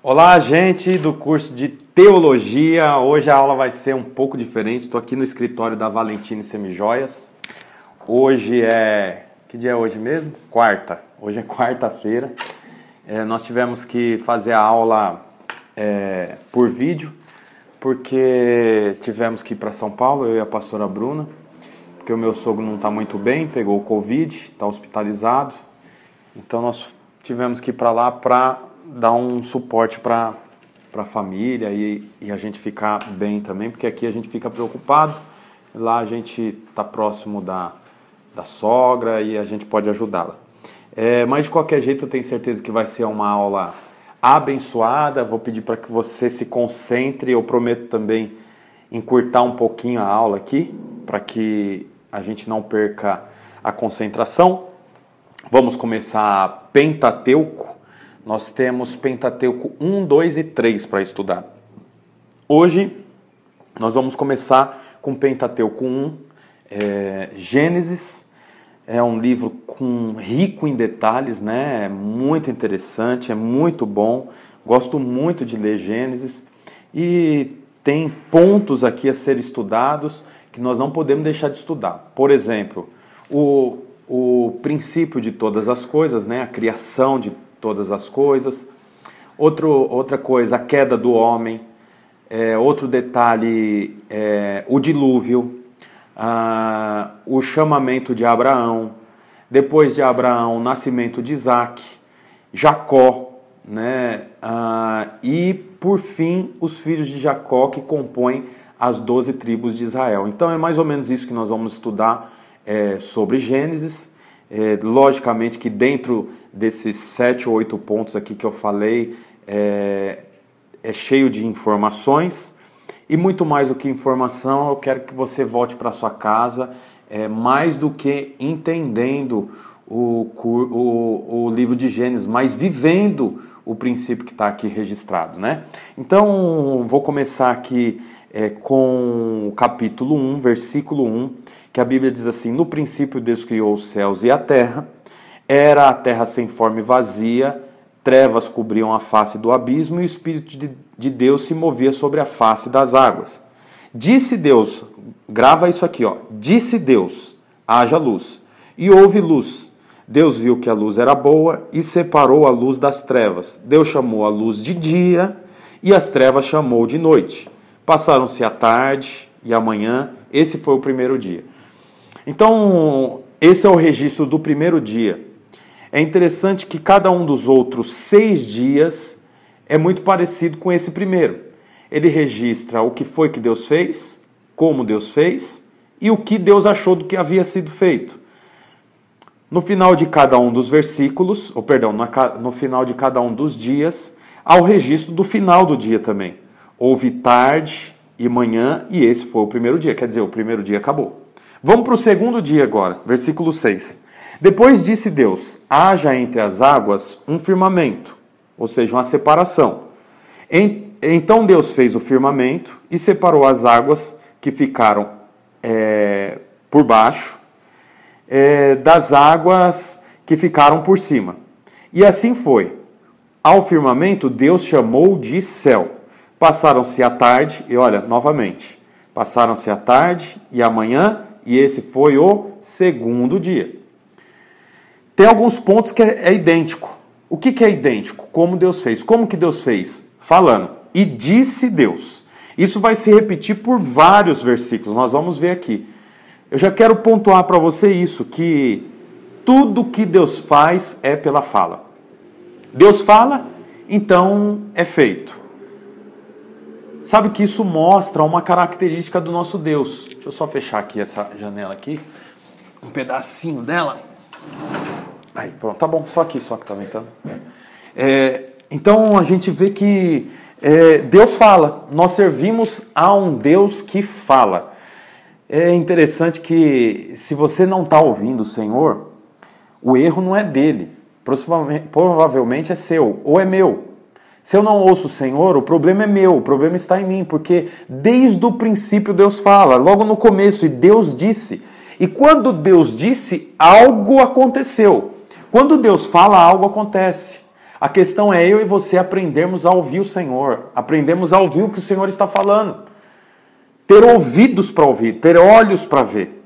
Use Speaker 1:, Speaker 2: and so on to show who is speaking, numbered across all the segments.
Speaker 1: Olá, gente do curso de Teologia. Hoje a aula vai ser um pouco diferente. Estou aqui no escritório da Valentine Semijoias. Hoje é. Que dia é hoje mesmo? Quarta. Hoje é quarta-feira. É, nós tivemos que fazer a aula é, por vídeo, porque tivemos que ir para São Paulo, eu e a pastora Bruna, porque o meu sogro não está muito bem, pegou o Covid, está hospitalizado. Então nós tivemos que ir para lá para dar um suporte para a família e, e a gente ficar bem também, porque aqui a gente fica preocupado, lá a gente está próximo da, da sogra e a gente pode ajudá-la. É, mas de qualquer jeito eu tenho certeza que vai ser uma aula abençoada. Vou pedir para que você se concentre. Eu prometo também encurtar um pouquinho a aula aqui, para que a gente não perca a concentração. Vamos começar Pentateuco nós temos Pentateuco 1, 2 e 3 para estudar. Hoje nós vamos começar com Pentateuco 1, é, Gênesis. É um livro com, rico em detalhes, né? É muito interessante, é muito bom. Gosto muito de ler Gênesis e tem pontos aqui a ser estudados que nós não podemos deixar de estudar. Por exemplo, o, o princípio de todas as coisas, né? a criação de todas as coisas. Outro, outra coisa, a queda do homem. É, outro detalhe, é, o dilúvio, ah, o chamamento de Abraão. Depois de Abraão, o nascimento de Isaac, Jacó, né? Ah, e por fim, os filhos de Jacó que compõem as doze tribos de Israel. Então é mais ou menos isso que nós vamos estudar é, sobre Gênesis. É, logicamente que dentro desses sete ou oito pontos aqui que eu falei é, é cheio de informações e muito mais do que informação, eu quero que você volte para sua casa é, mais do que entendendo o, o, o livro de Gênesis, mas vivendo o princípio que está aqui registrado, né? Então, vou começar aqui é, com o capítulo 1, versículo 1, que a Bíblia diz assim: No princípio Deus criou os céus e a terra, era a terra sem forma e vazia, trevas cobriam a face do abismo e o Espírito de, de Deus se movia sobre a face das águas. Disse Deus, grava isso aqui, ó. Disse Deus: haja luz. E houve luz. Deus viu que a luz era boa e separou a luz das trevas. Deus chamou a luz de dia e as trevas chamou de noite. Passaram-se a tarde e a manhã, esse foi o primeiro dia. Então, esse é o registro do primeiro dia. É interessante que cada um dos outros seis dias é muito parecido com esse primeiro. Ele registra o que foi que Deus fez, como Deus fez e o que Deus achou do que havia sido feito. No final de cada um dos versículos, ou perdão, no final de cada um dos dias, há o registro do final do dia também. Houve tarde e manhã, e esse foi o primeiro dia, quer dizer, o primeiro dia acabou. Vamos para o segundo dia agora, versículo 6. Depois disse Deus: haja entre as águas um firmamento, ou seja, uma separação. Então Deus fez o firmamento e separou as águas que ficaram é, por baixo é, das águas que ficaram por cima. E assim foi. Ao firmamento Deus chamou de céu. Passaram-se a tarde, e olha, novamente, passaram-se a tarde e a manhã, e esse foi o segundo dia. Tem alguns pontos que é, é idêntico. O que, que é idêntico? Como Deus fez. Como que Deus fez? Falando. E disse Deus. Isso vai se repetir por vários versículos. Nós vamos ver aqui. Eu já quero pontuar para você isso, que tudo que Deus faz é pela fala. Deus fala, então é feito. Sabe que isso mostra uma característica do nosso Deus. Deixa eu só fechar aqui essa janela aqui. Um pedacinho dela. Aí, pronto, tá bom, só aqui, só que tá ventando. É, então a gente vê que é, Deus fala, nós servimos a um Deus que fala. É interessante que se você não está ouvindo o Senhor, o erro não é dele, provavelmente é seu ou é meu. Se eu não ouço o Senhor, o problema é meu, o problema está em mim, porque desde o princípio Deus fala, logo no começo, e Deus disse. E quando Deus disse, algo aconteceu. Quando Deus fala, algo acontece. A questão é eu e você aprendermos a ouvir o Senhor, aprendemos a ouvir o que o Senhor está falando. Ter ouvidos para ouvir, ter olhos para ver.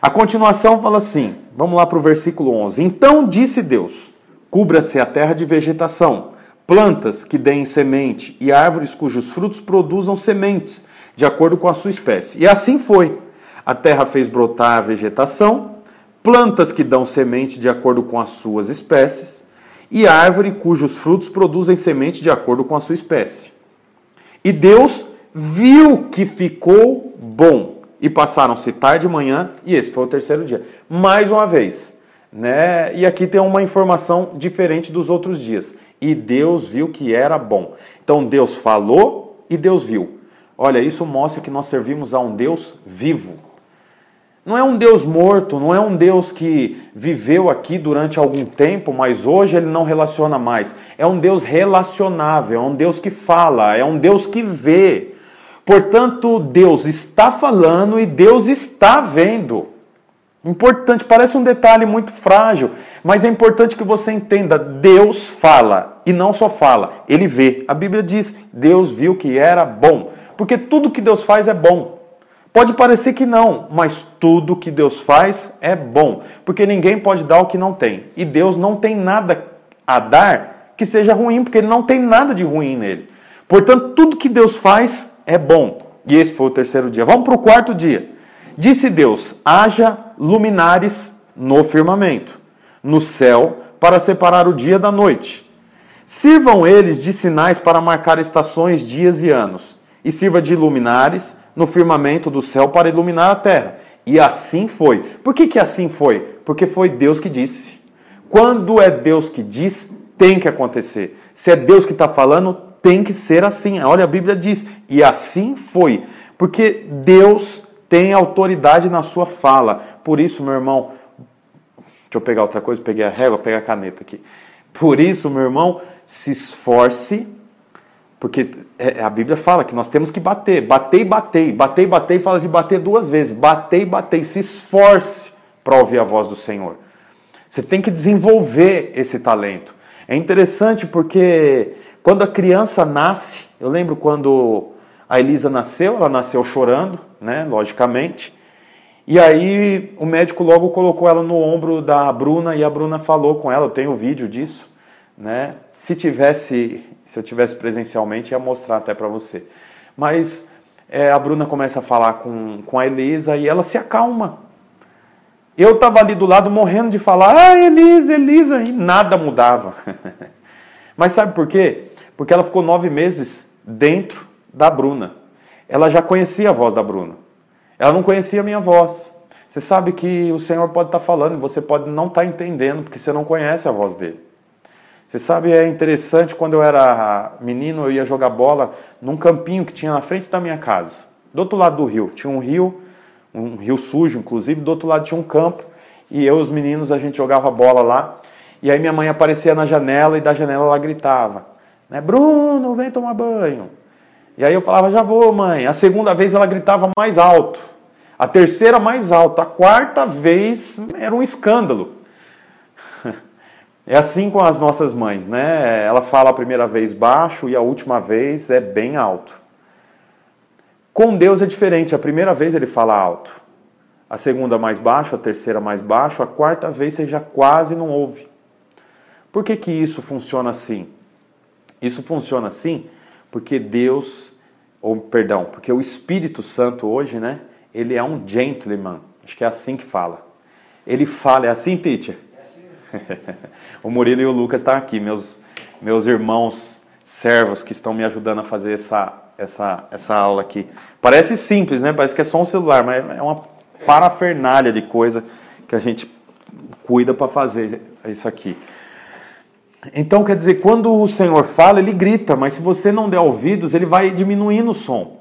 Speaker 1: A continuação fala assim, vamos lá para o versículo 11. Então disse Deus: Cubra-se a terra de vegetação, plantas que deem semente e árvores cujos frutos produzam sementes, de acordo com a sua espécie. E assim foi. A terra fez brotar a vegetação, plantas que dão semente de acordo com as suas espécies, e árvore cujos frutos produzem semente de acordo com a sua espécie. E Deus viu que ficou bom. E passaram-se tarde e manhã, e esse foi o terceiro dia. Mais uma vez. Né? E aqui tem uma informação diferente dos outros dias. E Deus viu que era bom. Então Deus falou e Deus viu. Olha, isso mostra que nós servimos a um Deus vivo. Não é um Deus morto, não é um Deus que viveu aqui durante algum tempo, mas hoje ele não relaciona mais. É um Deus relacionável, é um Deus que fala, é um Deus que vê. Portanto, Deus está falando e Deus está vendo. Importante, parece um detalhe muito frágil, mas é importante que você entenda: Deus fala e não só fala, ele vê. A Bíblia diz: Deus viu que era bom, porque tudo que Deus faz é bom. Pode parecer que não, mas tudo que Deus faz é bom, porque ninguém pode dar o que não tem. E Deus não tem nada a dar que seja ruim, porque ele não tem nada de ruim nele. Portanto, tudo que Deus faz é bom. E esse foi o terceiro dia. Vamos para o quarto dia. Disse Deus: haja luminares no firmamento, no céu, para separar o dia da noite. Sirvam eles de sinais para marcar estações, dias e anos, e sirva de luminares no firmamento do céu para iluminar a terra. E assim foi. Por que, que assim foi? Porque foi Deus que disse. Quando é Deus que diz, tem que acontecer. Se é Deus que está falando, tem que ser assim. Olha, a Bíblia diz, e assim foi. Porque Deus tem autoridade na sua fala. Por isso, meu irmão, deixa eu pegar outra coisa, peguei a régua, pegar a caneta aqui. Por isso, meu irmão, se esforce porque é, a Bíblia fala que nós temos que bater, bater e bater, bater e bater, fala de bater duas vezes, bater e bater, se esforce para ouvir a voz do Senhor. Você tem que desenvolver esse talento. É interessante porque quando a criança nasce, eu lembro quando a Elisa nasceu, ela nasceu chorando, né, logicamente, e aí o médico logo colocou ela no ombro da Bruna e a Bruna falou com ela, eu tenho vídeo disso, né? Se tivesse se eu tivesse presencialmente, ia mostrar até para você. Mas é, a Bruna começa a falar com, com a Elisa e ela se acalma. Eu estava ali do lado morrendo de falar, ah, Elisa, Elisa, e nada mudava. Mas sabe por quê? Porque ela ficou nove meses dentro da Bruna. Ela já conhecia a voz da Bruna. Ela não conhecia a minha voz. Você sabe que o Senhor pode estar tá falando, você pode não estar tá entendendo, porque você não conhece a voz dele. Você sabe, é interessante, quando eu era menino, eu ia jogar bola num campinho que tinha na frente da minha casa, do outro lado do rio. Tinha um rio, um rio sujo, inclusive, do outro lado tinha um campo, e eu e os meninos, a gente jogava bola lá, e aí minha mãe aparecia na janela, e da janela ela gritava, né, Bruno, vem tomar banho. E aí eu falava, já vou, mãe. A segunda vez ela gritava mais alto, a terceira mais alto, a quarta vez era um escândalo. É assim com as nossas mães, né? Ela fala a primeira vez baixo e a última vez é bem alto. Com Deus é diferente. A primeira vez ele fala alto, a segunda mais baixo, a terceira mais baixo, a quarta vez você já quase não ouve. Por que, que isso funciona assim? Isso funciona assim porque Deus, ou perdão, porque o Espírito Santo hoje, né? Ele é um gentleman. Acho que é assim que fala. Ele fala, é assim, teacher? o Murilo e o Lucas estão aqui, meus, meus irmãos servos que estão me ajudando a fazer essa, essa, essa aula aqui. Parece simples, né? Parece que é só um celular, mas é uma parafernália de coisa que a gente cuida para fazer isso aqui. Então, quer dizer, quando o Senhor fala, ele grita, mas se você não der ouvidos, ele vai diminuindo o som.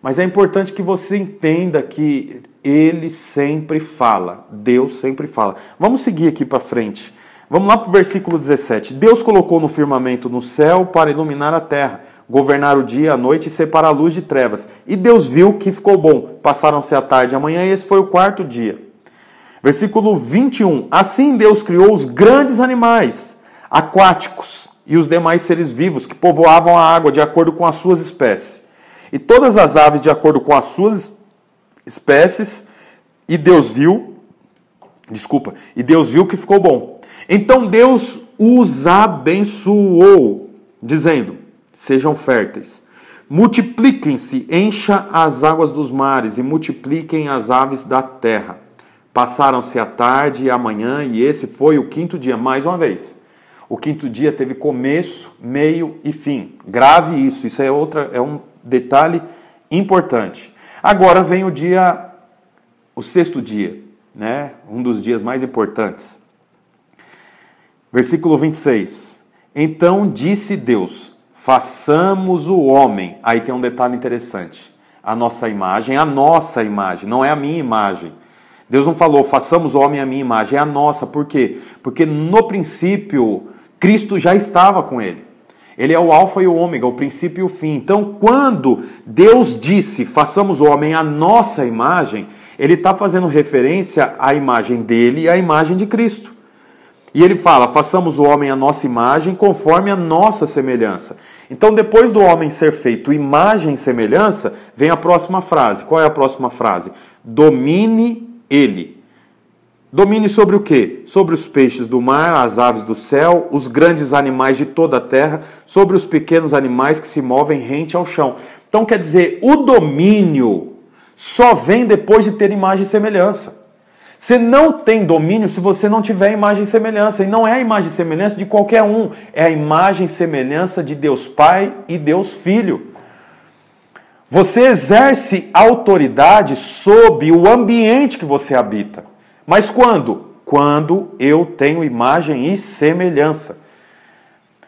Speaker 1: Mas é importante que você entenda que ele sempre fala. Deus sempre fala. Vamos seguir aqui para frente. Vamos lá para o versículo 17. Deus colocou no firmamento no céu para iluminar a terra, governar o dia, a noite e separar a luz de trevas. E Deus viu que ficou bom. Passaram-se a tarde e a manhã, e esse foi o quarto dia. Versículo 21. Assim Deus criou os grandes animais aquáticos e os demais seres vivos que povoavam a água de acordo com as suas espécies, e todas as aves de acordo com as suas espécies, e Deus viu, desculpa, e Deus viu que ficou bom. Então Deus os abençoou, dizendo: Sejam férteis, multipliquem-se, encha as águas dos mares e multipliquem as aves da terra. Passaram-se a tarde e a manhã, e esse foi o quinto dia, mais uma vez. O quinto dia teve começo, meio e fim. Grave isso, isso é outra, é um detalhe importante. Agora vem o dia, o sexto dia, né? Um dos dias mais importantes. Versículo 26. Então disse Deus: façamos o homem. Aí tem um detalhe interessante. A nossa imagem, a nossa imagem, não é a minha imagem. Deus não falou, façamos o homem a minha imagem, é a nossa. Por quê? Porque no princípio, Cristo já estava com ele. Ele é o Alfa e o Ômega, o princípio e o fim. Então, quando Deus disse, façamos o homem a nossa imagem, ele está fazendo referência à imagem dele e à imagem de Cristo. E ele fala: façamos o homem a nossa imagem conforme a nossa semelhança. Então, depois do homem ser feito imagem e semelhança, vem a próxima frase. Qual é a próxima frase? Domine ele. Domine sobre o quê? Sobre os peixes do mar, as aves do céu, os grandes animais de toda a terra, sobre os pequenos animais que se movem rente ao chão. Então quer dizer, o domínio só vem depois de ter imagem e semelhança. Você não tem domínio se você não tiver imagem e semelhança. E não é a imagem e semelhança de qualquer um, é a imagem e semelhança de Deus Pai e Deus Filho. Você exerce autoridade sobre o ambiente que você habita. Mas quando? Quando eu tenho imagem e semelhança.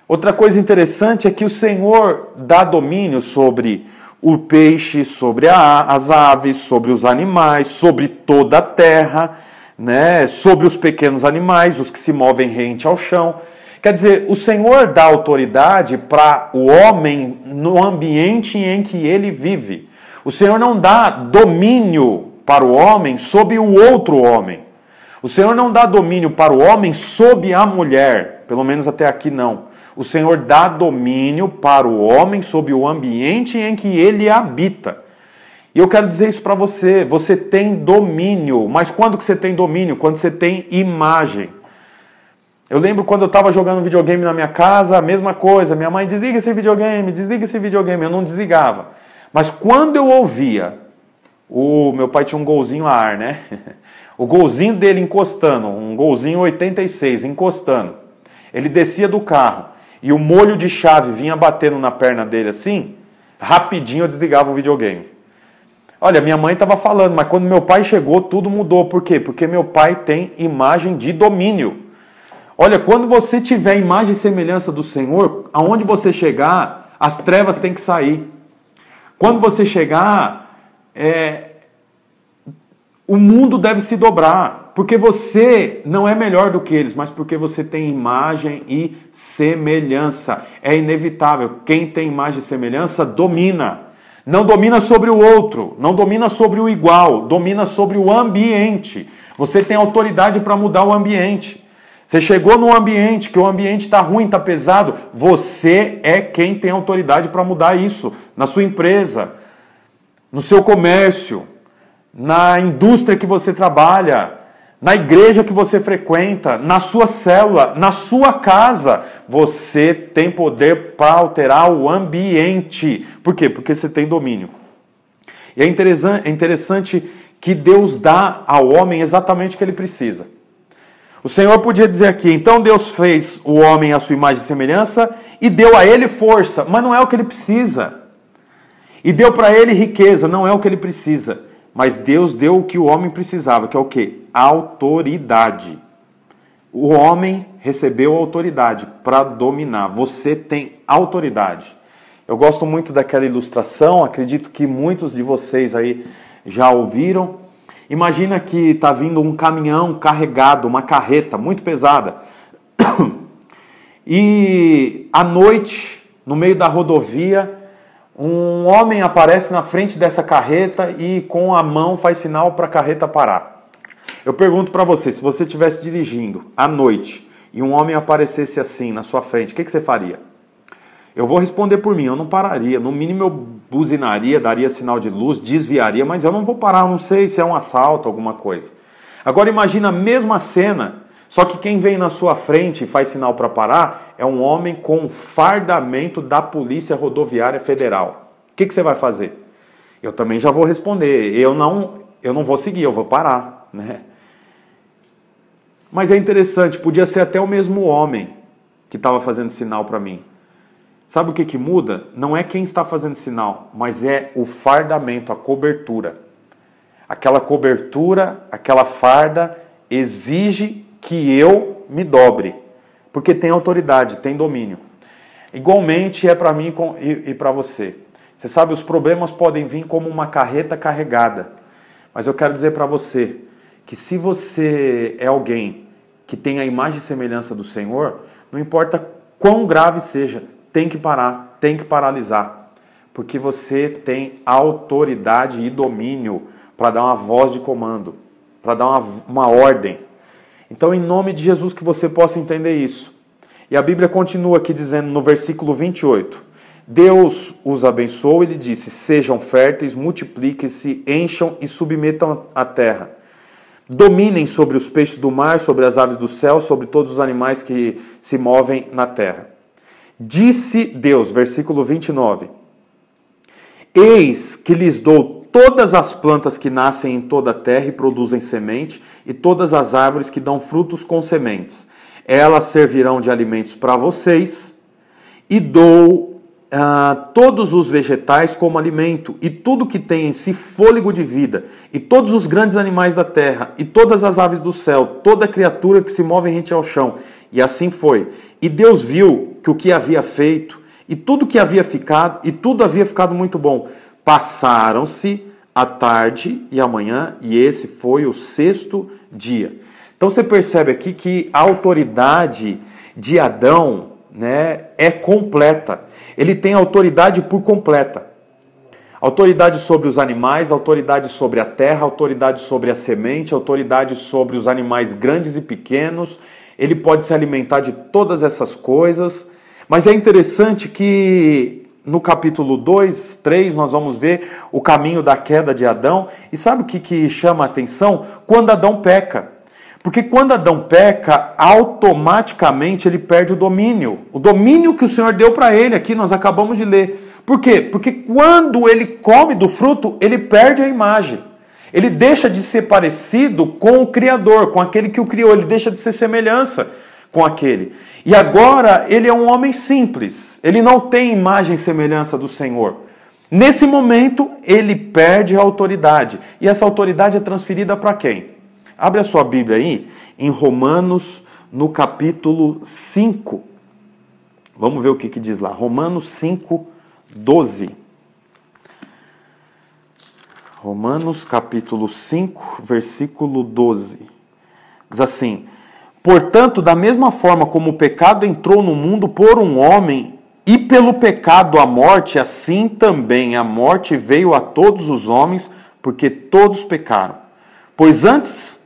Speaker 1: Outra coisa interessante é que o Senhor dá domínio sobre o peixe, sobre a, as aves, sobre os animais, sobre toda a terra, né? sobre os pequenos animais, os que se movem rente ao chão. Quer dizer, o Senhor dá autoridade para o homem no ambiente em que ele vive. O Senhor não dá domínio para o homem sobre o outro homem. O Senhor não dá domínio para o homem sobre a mulher, pelo menos até aqui não. O Senhor dá domínio para o homem sobre o ambiente em que ele habita. E eu quero dizer isso para você, você tem domínio, mas quando que você tem domínio? Quando você tem imagem. Eu lembro quando eu estava jogando videogame na minha casa, a mesma coisa. Minha mãe, desliga esse videogame, desliga esse videogame. Eu não desligava. Mas quando eu ouvia, o meu pai tinha um golzinho a ar, né? O golzinho dele encostando, um golzinho 86, encostando. Ele descia do carro e o molho de chave vinha batendo na perna dele assim, rapidinho eu desligava o videogame. Olha, minha mãe estava falando, mas quando meu pai chegou, tudo mudou. Por quê? Porque meu pai tem imagem de domínio. Olha, quando você tiver imagem e semelhança do Senhor, aonde você chegar, as trevas têm que sair. Quando você chegar, é, o mundo deve se dobrar, porque você não é melhor do que eles, mas porque você tem imagem e semelhança. É inevitável. Quem tem imagem e semelhança domina. Não domina sobre o outro, não domina sobre o igual, domina sobre o ambiente. Você tem autoridade para mudar o ambiente. Você chegou num ambiente que o ambiente está ruim, está pesado, você é quem tem autoridade para mudar isso na sua empresa, no seu comércio, na indústria que você trabalha, na igreja que você frequenta, na sua célula, na sua casa. Você tem poder para alterar o ambiente. Por quê? Porque você tem domínio. E é interessante, é interessante que Deus dá ao homem exatamente o que ele precisa. O Senhor podia dizer aqui, então Deus fez o homem à sua imagem e semelhança e deu a ele força, mas não é o que ele precisa. E deu para ele riqueza, não é o que ele precisa. Mas Deus deu o que o homem precisava, que é o que? Autoridade. O homem recebeu autoridade para dominar. Você tem autoridade. Eu gosto muito daquela ilustração, acredito que muitos de vocês aí já ouviram Imagina que está vindo um caminhão carregado, uma carreta muito pesada. E à noite, no meio da rodovia, um homem aparece na frente dessa carreta e com a mão faz sinal para a carreta parar. Eu pergunto para você, se você estivesse dirigindo à noite e um homem aparecesse assim na sua frente, o que, que você faria? Eu vou responder por mim, eu não pararia. No mínimo eu buzinaria, daria sinal de luz, desviaria, mas eu não vou parar, não sei se é um assalto, alguma coisa. Agora imagina a mesma cena, só que quem vem na sua frente e faz sinal para parar é um homem com fardamento da Polícia Rodoviária Federal. O que, que você vai fazer? Eu também já vou responder. Eu não, eu não vou seguir, eu vou parar, né? Mas é interessante, podia ser até o mesmo homem que estava fazendo sinal para mim. Sabe o que, que muda? Não é quem está fazendo sinal, mas é o fardamento, a cobertura. Aquela cobertura, aquela farda exige que eu me dobre, porque tem autoridade, tem domínio. Igualmente é para mim e para você. Você sabe, os problemas podem vir como uma carreta carregada, mas eu quero dizer para você que se você é alguém que tem a imagem e semelhança do Senhor, não importa quão grave seja, tem que parar, tem que paralisar, porque você tem autoridade e domínio para dar uma voz de comando, para dar uma, uma ordem. Então, em nome de Jesus, que você possa entender isso. E a Bíblia continua aqui dizendo no versículo 28. Deus os abençoou e lhe disse: Sejam férteis, multipliquem-se, encham e submetam a terra. Dominem sobre os peixes do mar, sobre as aves do céu, sobre todos os animais que se movem na terra. Disse Deus, versículo 29: Eis que lhes dou todas as plantas que nascem em toda a terra e produzem semente, e todas as árvores que dão frutos com sementes. Elas servirão de alimentos para vocês, e dou Uh, todos os vegetais como alimento, e tudo que tem em si fôlego de vida, e todos os grandes animais da terra, e todas as aves do céu, toda criatura que se move rente ao chão. E assim foi. E Deus viu que o que havia feito, e tudo que havia ficado, e tudo havia ficado muito bom. Passaram-se a tarde e a manhã, e esse foi o sexto dia. Então você percebe aqui que a autoridade de Adão né, é completa. Ele tem autoridade por completa. Autoridade sobre os animais, autoridade sobre a terra, autoridade sobre a semente, autoridade sobre os animais grandes e pequenos. Ele pode se alimentar de todas essas coisas. Mas é interessante que no capítulo 2, 3, nós vamos ver o caminho da queda de Adão. E sabe o que, que chama a atenção? Quando Adão peca. Porque quando Adão peca, automaticamente ele perde o domínio. O domínio que o Senhor deu para ele aqui, nós acabamos de ler. Por quê? Porque quando ele come do fruto, ele perde a imagem. Ele deixa de ser parecido com o Criador, com aquele que o criou, ele deixa de ser semelhança com aquele. E agora ele é um homem simples, ele não tem imagem e semelhança do Senhor. Nesse momento, ele perde a autoridade. E essa autoridade é transferida para quem? Abre a sua Bíblia aí em Romanos, no capítulo 5. Vamos ver o que, que diz lá. Romanos 5, 12. Romanos capítulo 5, versículo 12. Diz assim: Portanto, da mesma forma como o pecado entrou no mundo por um homem, e pelo pecado a morte, assim também a morte veio a todos os homens, porque todos pecaram. Pois antes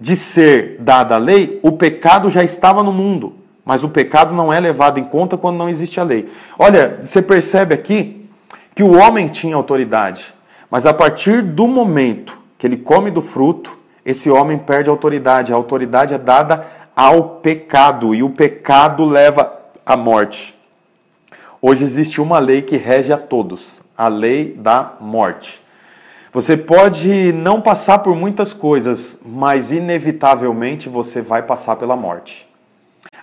Speaker 1: de ser dada a lei, o pecado já estava no mundo, mas o pecado não é levado em conta quando não existe a lei. Olha, você percebe aqui que o homem tinha autoridade, mas a partir do momento que ele come do fruto, esse homem perde a autoridade. A autoridade é dada ao pecado e o pecado leva à morte. Hoje existe uma lei que rege a todos, a lei da morte. Você pode não passar por muitas coisas, mas inevitavelmente você vai passar pela morte.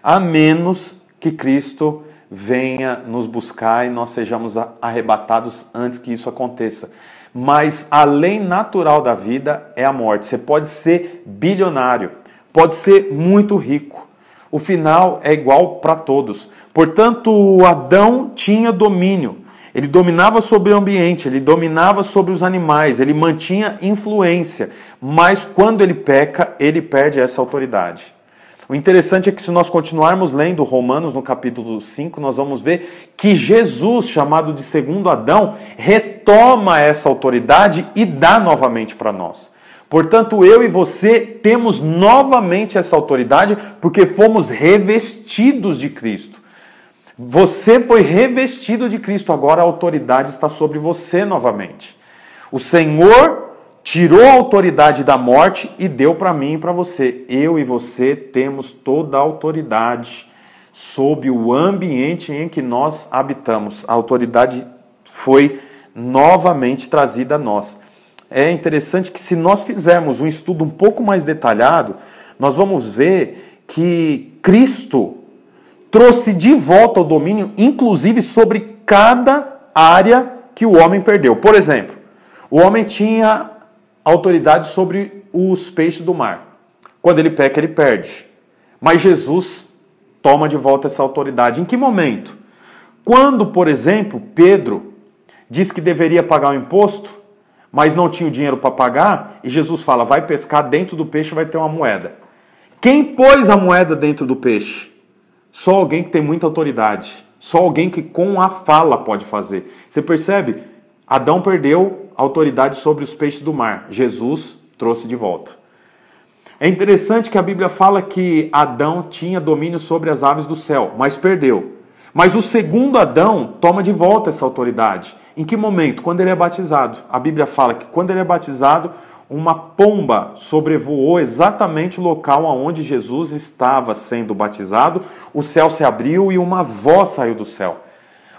Speaker 1: A menos que Cristo venha nos buscar e nós sejamos arrebatados antes que isso aconteça. Mas a lei natural da vida é a morte. Você pode ser bilionário, pode ser muito rico. O final é igual para todos. Portanto, Adão tinha domínio ele dominava sobre o ambiente, ele dominava sobre os animais, ele mantinha influência, mas quando ele peca, ele perde essa autoridade. O interessante é que se nós continuarmos lendo Romanos no capítulo 5, nós vamos ver que Jesus, chamado de segundo Adão, retoma essa autoridade e dá novamente para nós. Portanto, eu e você temos novamente essa autoridade porque fomos revestidos de Cristo. Você foi revestido de Cristo, agora a autoridade está sobre você novamente. O Senhor tirou a autoridade da morte e deu para mim e para você. Eu e você temos toda a autoridade sobre o ambiente em que nós habitamos. A autoridade foi novamente trazida a nós. É interessante que, se nós fizermos um estudo um pouco mais detalhado, nós vamos ver que Cristo trouxe de volta o domínio, inclusive sobre cada área que o homem perdeu. Por exemplo, o homem tinha autoridade sobre os peixes do mar. Quando ele peca, ele perde. Mas Jesus toma de volta essa autoridade. Em que momento? Quando, por exemplo, Pedro diz que deveria pagar o imposto, mas não tinha o dinheiro para pagar, e Jesus fala: vai pescar dentro do peixe, vai ter uma moeda. Quem pôs a moeda dentro do peixe? Só alguém que tem muita autoridade. Só alguém que com a fala pode fazer. Você percebe? Adão perdeu autoridade sobre os peixes do mar. Jesus trouxe de volta. É interessante que a Bíblia fala que Adão tinha domínio sobre as aves do céu, mas perdeu. Mas o segundo Adão toma de volta essa autoridade. Em que momento? Quando ele é batizado. A Bíblia fala que quando ele é batizado, uma pomba sobrevoou exatamente o local onde Jesus estava sendo batizado, o céu se abriu e uma voz saiu do céu.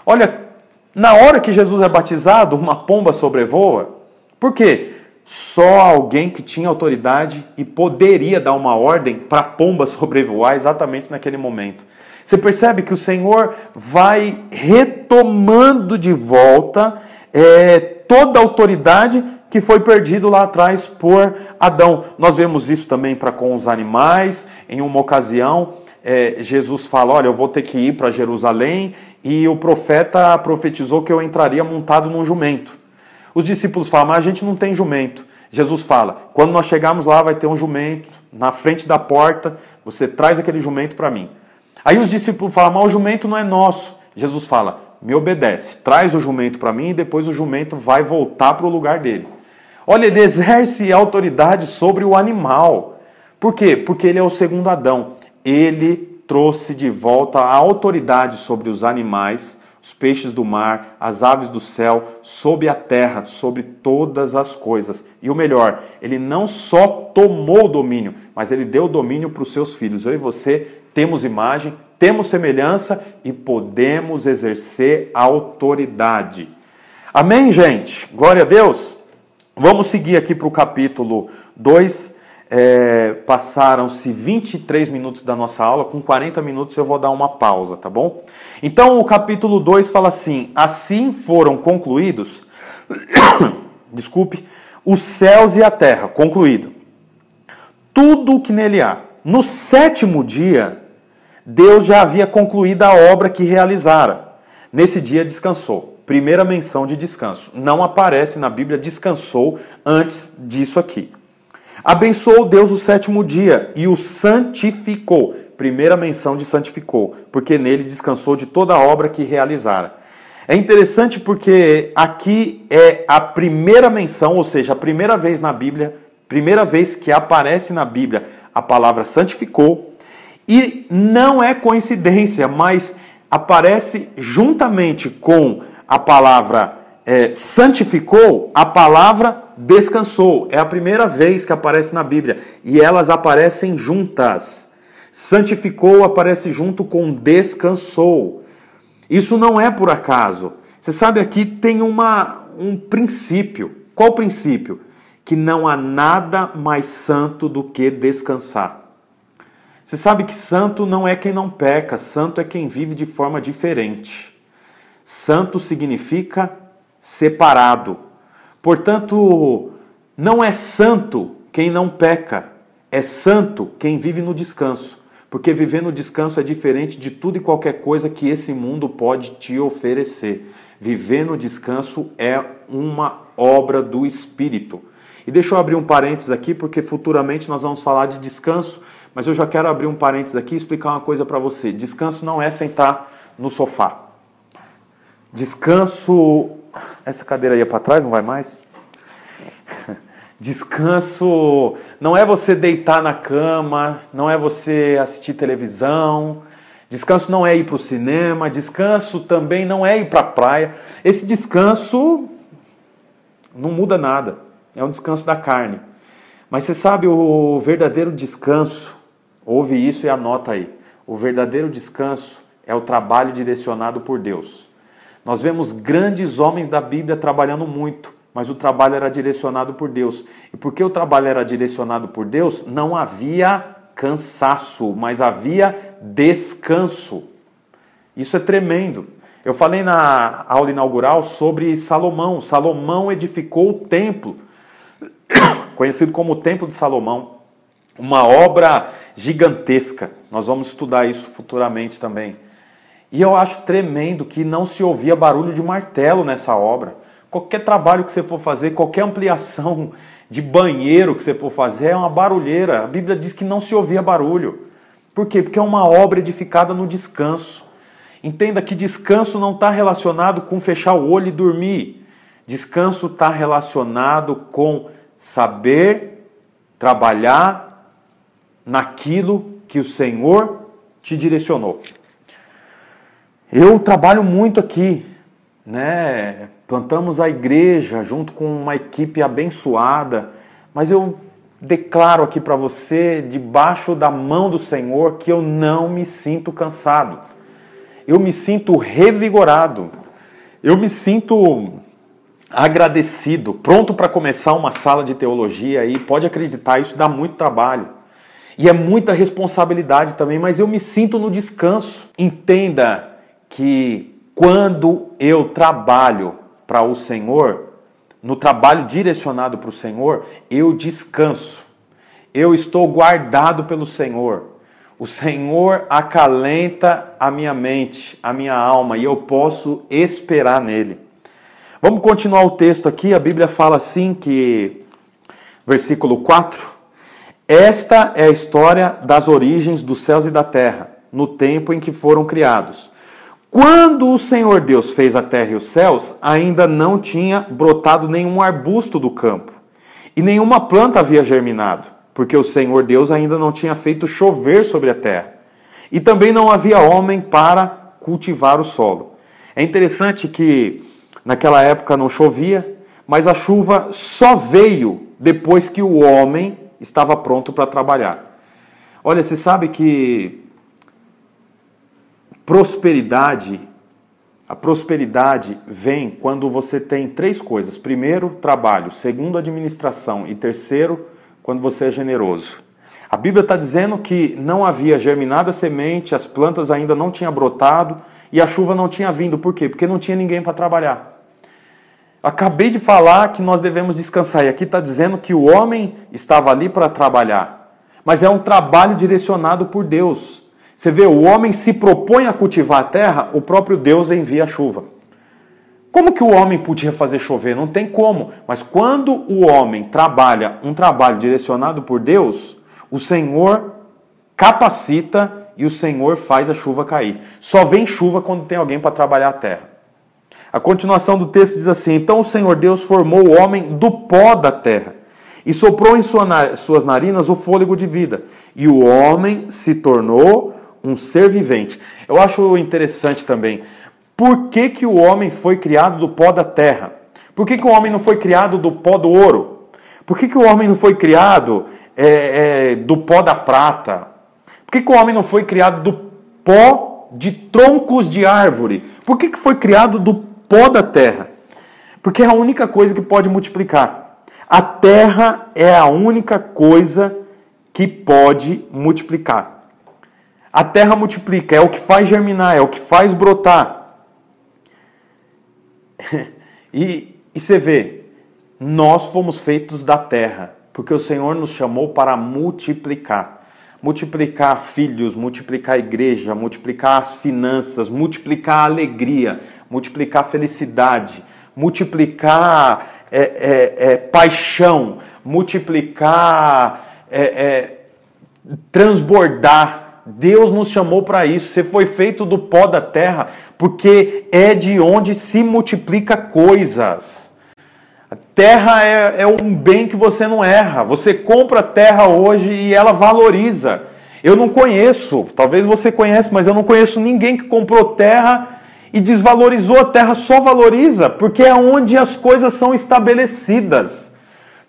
Speaker 1: Olha, na hora que Jesus é batizado, uma pomba sobrevoa. Por quê? Só alguém que tinha autoridade e poderia dar uma ordem para a pomba sobrevoar exatamente naquele momento. Você percebe que o Senhor vai retomando de volta é, toda a autoridade que foi perdido lá atrás por Adão. Nós vemos isso também para com os animais. Em uma ocasião, é, Jesus fala: Olha, eu vou ter que ir para Jerusalém, e o profeta profetizou que eu entraria montado num jumento. Os discípulos falam: Mas a gente não tem jumento. Jesus fala: Quando nós chegarmos lá, vai ter um jumento na frente da porta, você traz aquele jumento para mim. Aí os discípulos falam, mas o jumento não é nosso. Jesus fala, me obedece, traz o jumento para mim e depois o jumento vai voltar para o lugar dele. Olha, ele exerce autoridade sobre o animal. Por quê? Porque ele é o segundo Adão. Ele trouxe de volta a autoridade sobre os animais, os peixes do mar, as aves do céu, sobre a terra, sobre todas as coisas. E o melhor, ele não só tomou o domínio, mas ele deu o domínio para os seus filhos. Eu e você temos imagem, temos semelhança e podemos exercer autoridade. Amém, gente? Glória a Deus. Vamos seguir aqui para o capítulo 2. É, Passaram-se 23 minutos da nossa aula, com 40 minutos eu vou dar uma pausa, tá bom? Então o capítulo 2 fala assim: Assim foram concluídos, desculpe, os céus e a terra, concluído. Tudo o que nele há. No sétimo dia, Deus já havia concluído a obra que realizara. Nesse dia descansou. Primeira menção de descanso. Não aparece na Bíblia descansou antes disso aqui. Abençoou Deus o sétimo dia e o santificou. Primeira menção de santificou, porque nele descansou de toda a obra que realizara. É interessante porque aqui é a primeira menção, ou seja, a primeira vez na Bíblia, primeira vez que aparece na Bíblia a palavra santificou, e não é coincidência, mas aparece juntamente com a palavra é, santificou, a palavra descansou. É a primeira vez que aparece na Bíblia e elas aparecem juntas. Santificou aparece junto com descansou. Isso não é por acaso. Você sabe, aqui tem uma, um princípio. Qual princípio? Que não há nada mais santo do que descansar. Você sabe que santo não é quem não peca, santo é quem vive de forma diferente. Santo significa separado. Portanto, não é santo quem não peca, é santo quem vive no descanso. Porque viver no descanso é diferente de tudo e qualquer coisa que esse mundo pode te oferecer. Viver no descanso é uma obra do Espírito. E deixa eu abrir um parênteses aqui, porque futuramente nós vamos falar de descanso mas eu já quero abrir um parênteses aqui e explicar uma coisa para você. Descanso não é sentar no sofá. Descanso. Essa cadeira aí é para trás, não vai mais? Descanso não é você deitar na cama, não é você assistir televisão. Descanso não é ir para o cinema, descanso também não é ir para a praia. Esse descanso não muda nada, é um descanso da carne. Mas você sabe o verdadeiro descanso, ouve isso e anota aí. O verdadeiro descanso é o trabalho direcionado por Deus. Nós vemos grandes homens da Bíblia trabalhando muito, mas o trabalho era direcionado por Deus. E porque o trabalho era direcionado por Deus, não havia cansaço, mas havia descanso. Isso é tremendo. Eu falei na aula inaugural sobre Salomão. Salomão edificou o templo, conhecido como o Templo de Salomão. Uma obra gigantesca. Nós vamos estudar isso futuramente também. E eu acho tremendo que não se ouvia barulho de martelo nessa obra. Qualquer trabalho que você for fazer, qualquer ampliação de banheiro que você for fazer é uma barulheira. A Bíblia diz que não se ouvia barulho. Por quê? Porque é uma obra edificada no descanso. Entenda que descanso não está relacionado com fechar o olho e dormir. Descanso está relacionado com saber trabalhar naquilo que o Senhor te direcionou. Eu trabalho muito aqui, né? Plantamos a igreja junto com uma equipe abençoada, mas eu declaro aqui para você, debaixo da mão do Senhor, que eu não me sinto cansado. Eu me sinto revigorado. Eu me sinto agradecido, pronto para começar uma sala de teologia aí. Pode acreditar, isso dá muito trabalho. E é muita responsabilidade também, mas eu me sinto no descanso. Entenda que quando eu trabalho para o Senhor, no trabalho direcionado para o Senhor, eu descanso. Eu estou guardado pelo Senhor. O Senhor acalenta a minha mente, a minha alma, e eu posso esperar nele. Vamos continuar o texto aqui. A Bíblia fala assim que versículo 4: Esta é a história das origens dos céus e da terra, no tempo em que foram criados quando o Senhor Deus fez a terra e os céus, ainda não tinha brotado nenhum arbusto do campo, e nenhuma planta havia germinado, porque o Senhor Deus ainda não tinha feito chover sobre a terra. E também não havia homem para cultivar o solo. É interessante que naquela época não chovia, mas a chuva só veio depois que o homem estava pronto para trabalhar. Olha, você sabe que Prosperidade, a prosperidade vem quando você tem três coisas: primeiro, trabalho, segundo, administração e terceiro, quando você é generoso. A Bíblia está dizendo que não havia germinado a semente, as plantas ainda não tinham brotado e a chuva não tinha vindo. Por quê? Porque não tinha ninguém para trabalhar. Acabei de falar que nós devemos descansar, e aqui está dizendo que o homem estava ali para trabalhar, mas é um trabalho direcionado por Deus. Você vê, o homem se propõe a cultivar a terra, o próprio Deus envia a chuva. Como que o homem podia fazer chover? Não tem como. Mas quando o homem trabalha um trabalho direcionado por Deus, o Senhor capacita e o Senhor faz a chuva cair. Só vem chuva quando tem alguém para trabalhar a terra. A continuação do texto diz assim: Então o Senhor Deus formou o homem do pó da terra e soprou em suas narinas o fôlego de vida, e o homem se tornou um ser vivente. Eu acho interessante também. Por que, que o homem foi criado do pó da terra? Por que, que o homem não foi criado do pó do ouro? Por que, que o homem não foi criado é, é, do pó da prata? Por que, que o homem não foi criado do pó de troncos de árvore? Por que, que foi criado do pó da terra? Porque é a única coisa que pode multiplicar. A terra é a única coisa que pode multiplicar. A terra multiplica, é o que faz germinar, é o que faz brotar. e, e você vê, nós fomos feitos da terra, porque o Senhor nos chamou para multiplicar. Multiplicar filhos, multiplicar a igreja, multiplicar as finanças, multiplicar a alegria, multiplicar a felicidade, multiplicar é, é, é, paixão, multiplicar, é, é, transbordar Deus nos chamou para isso. Você foi feito do pó da terra, porque é de onde se multiplica coisas. Terra é, é um bem que você não erra. Você compra terra hoje e ela valoriza. Eu não conheço, talvez você conheça, mas eu não conheço ninguém que comprou terra e desvalorizou a terra, só valoriza, porque é onde as coisas são estabelecidas.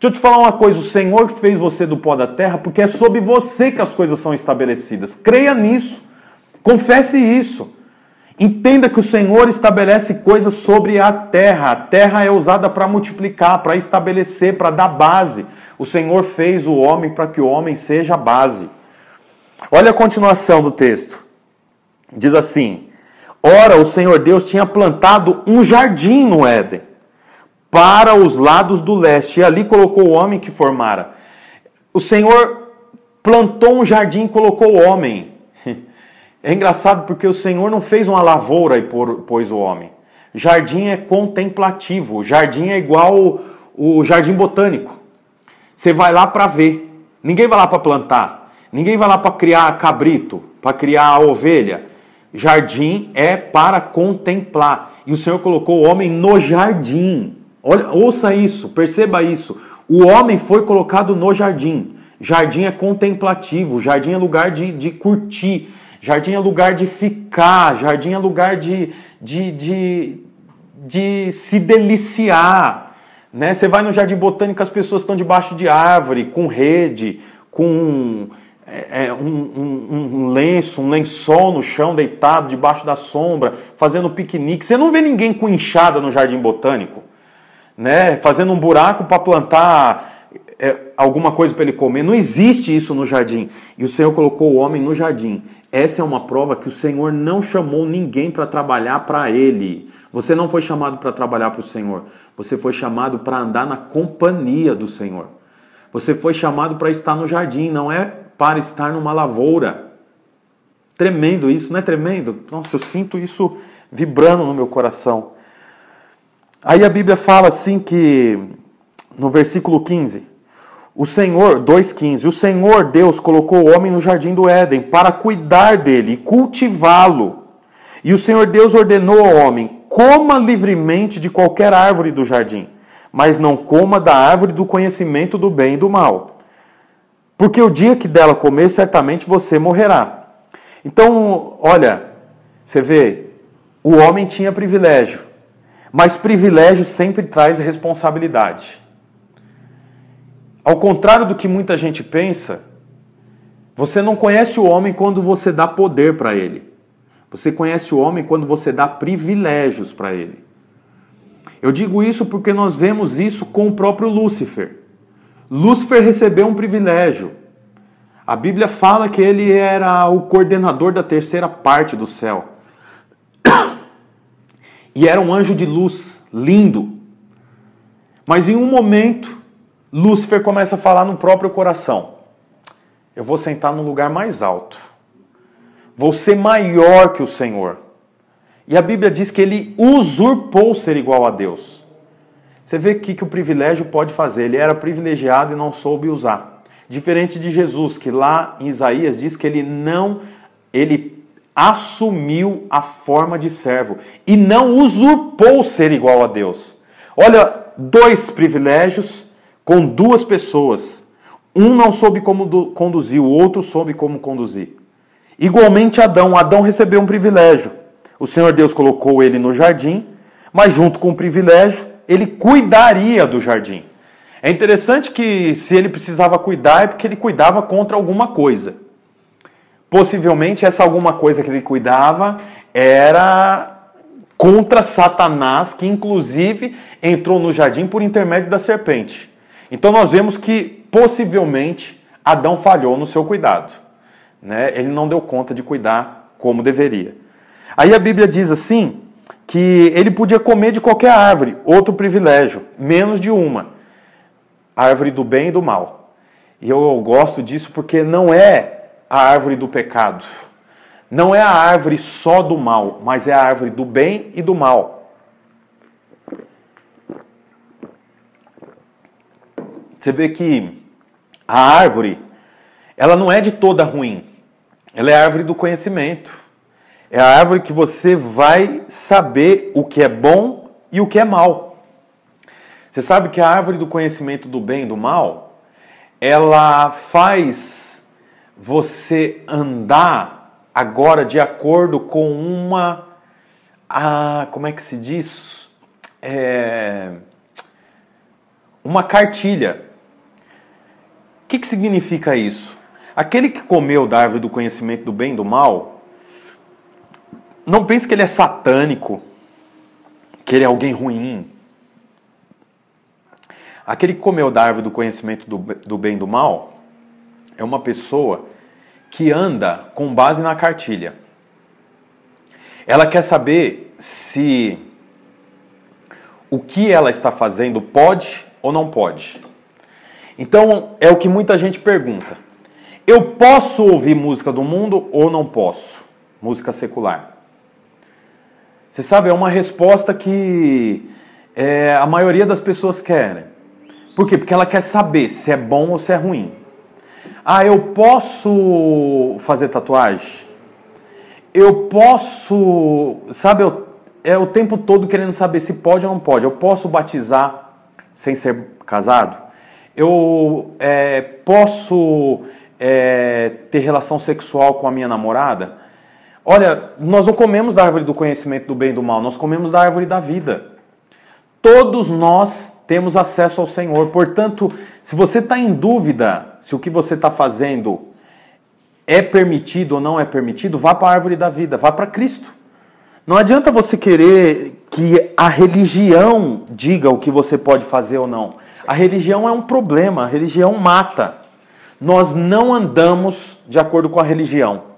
Speaker 1: Deixa eu te falar uma coisa: o Senhor fez você do pó da terra porque é sob você que as coisas são estabelecidas. Creia nisso, confesse isso. Entenda que o Senhor estabelece coisas sobre a terra. A terra é usada para multiplicar, para estabelecer, para dar base. O Senhor fez o homem para que o homem seja a base. Olha a continuação do texto. Diz assim: Ora, o Senhor Deus tinha plantado um jardim no Éden, para os lados do leste, e ali colocou o homem que formara. O Senhor plantou um jardim e colocou o homem. É engraçado porque o Senhor não fez uma lavoura e pôs o homem. Jardim é contemplativo, jardim é igual o jardim botânico. Você vai lá para ver. Ninguém vai lá para plantar. Ninguém vai lá para criar cabrito, para criar ovelha. Jardim é para contemplar. E o Senhor colocou o homem no jardim. Olha, ouça isso, perceba isso. O homem foi colocado no jardim. Jardim é contemplativo, jardim é lugar de, de curtir, jardim é lugar de ficar, jardim é lugar de, de, de, de se deliciar. Né? Você vai no jardim botânico, as pessoas estão debaixo de árvore, com rede, com é, é, um, um, um, lenço, um lençol no chão, deitado debaixo da sombra, fazendo piquenique. Você não vê ninguém com enxada no jardim botânico, né? Fazendo um buraco para plantar é, alguma coisa para ele comer. Não existe isso no jardim. E o Senhor colocou o homem no jardim. Essa é uma prova que o Senhor não chamou ninguém para trabalhar para ele. Você não foi chamado para trabalhar para o Senhor. Você foi chamado para andar na companhia do Senhor. Você foi chamado para estar no jardim, não é para estar numa lavoura. Tremendo isso, não é tremendo? Nossa, eu sinto isso vibrando no meu coração. Aí a Bíblia fala assim que no versículo 15, o Senhor, 2:15, o Senhor Deus colocou o homem no jardim do Éden para cuidar dele e cultivá-lo. E o Senhor Deus ordenou ao homem: coma livremente de qualquer árvore do jardim, mas não coma da árvore do conhecimento do bem e do mal porque o dia que dela comer, certamente você morrerá. Então, olha, você vê, o homem tinha privilégio, mas privilégio sempre traz responsabilidade. Ao contrário do que muita gente pensa, você não conhece o homem quando você dá poder para ele. Você conhece o homem quando você dá privilégios para ele. Eu digo isso porque nós vemos isso com o próprio Lúcifer. Lúcifer recebeu um privilégio. A Bíblia fala que ele era o coordenador da terceira parte do céu. E era um anjo de luz, lindo. Mas em um momento, Lúcifer começa a falar no próprio coração: Eu vou sentar num lugar mais alto. Vou ser maior que o Senhor. E a Bíblia diz que ele usurpou ser igual a Deus. Você vê o que, que o privilégio pode fazer. Ele era privilegiado e não soube usar. Diferente de Jesus, que lá em Isaías diz que ele não, ele assumiu a forma de servo e não usurpou ser igual a Deus. Olha, dois privilégios com duas pessoas. Um não soube como conduzir, o outro soube como conduzir. Igualmente Adão, Adão recebeu um privilégio. O Senhor Deus colocou ele no jardim, mas junto com o privilégio, ele cuidaria do jardim. É interessante que se ele precisava cuidar é porque ele cuidava contra alguma coisa. Possivelmente essa alguma coisa que ele cuidava era contra Satanás, que inclusive entrou no jardim por intermédio da serpente. Então nós vemos que possivelmente Adão falhou no seu cuidado. Né? Ele não deu conta de cuidar como deveria. Aí a Bíblia diz assim que ele podia comer de qualquer árvore, outro privilégio, menos de uma, a árvore do bem e do mal. E eu gosto disso porque não é a árvore do pecado, não é a árvore só do mal, mas é a árvore do bem e do mal. Você vê que a árvore, ela não é de toda ruim, ela é a árvore do conhecimento. É a árvore que você vai saber o que é bom e o que é mal. Você sabe que a árvore do conhecimento do bem e do mal, ela faz você andar agora de acordo com uma. A, como é que se diz? É, uma cartilha. O que, que significa isso? Aquele que comeu da árvore do conhecimento do bem e do mal, não pense que ele é satânico, que ele é alguém ruim. Aquele que comeu da árvore do conhecimento do, do bem e do mal é uma pessoa que anda com base na cartilha. Ela quer saber se o que ela está fazendo pode ou não pode. Então é o que muita gente pergunta. Eu posso ouvir música do mundo ou não posso? Música secular. Você sabe, é uma resposta que é, a maioria das pessoas querem. Por quê? Porque ela quer saber se é bom ou se é ruim. Ah, eu posso fazer tatuagem? Eu posso. Sabe, eu, é o tempo todo querendo saber se pode ou não pode. Eu posso batizar sem ser casado? Eu é, posso é, ter relação sexual com a minha namorada? Olha, nós não comemos da árvore do conhecimento do bem e do mal, nós comemos da árvore da vida. Todos nós temos acesso ao Senhor. Portanto, se você está em dúvida se o que você está fazendo é permitido ou não é permitido, vá para a árvore da vida, vá para Cristo. Não adianta você querer que a religião diga o que você pode fazer ou não. A religião é um problema, a religião mata. Nós não andamos de acordo com a religião.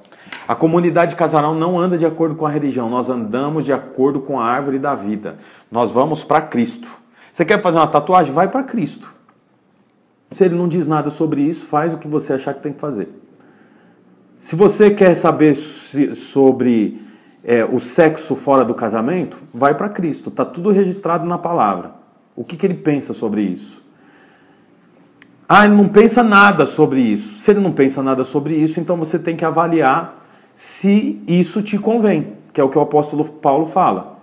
Speaker 1: A comunidade casarão não anda de acordo com a religião, nós andamos de acordo com a árvore da vida. Nós vamos para Cristo. Você quer fazer uma tatuagem? Vai para Cristo. Se ele não diz nada sobre isso, faz o que você achar que tem que fazer. Se você quer saber sobre é, o sexo fora do casamento, vai para Cristo. Está tudo registrado na palavra. O que, que ele pensa sobre isso? Ah, ele não pensa nada sobre isso. Se ele não pensa nada sobre isso, então você tem que avaliar se isso te convém, que é o que o apóstolo Paulo fala.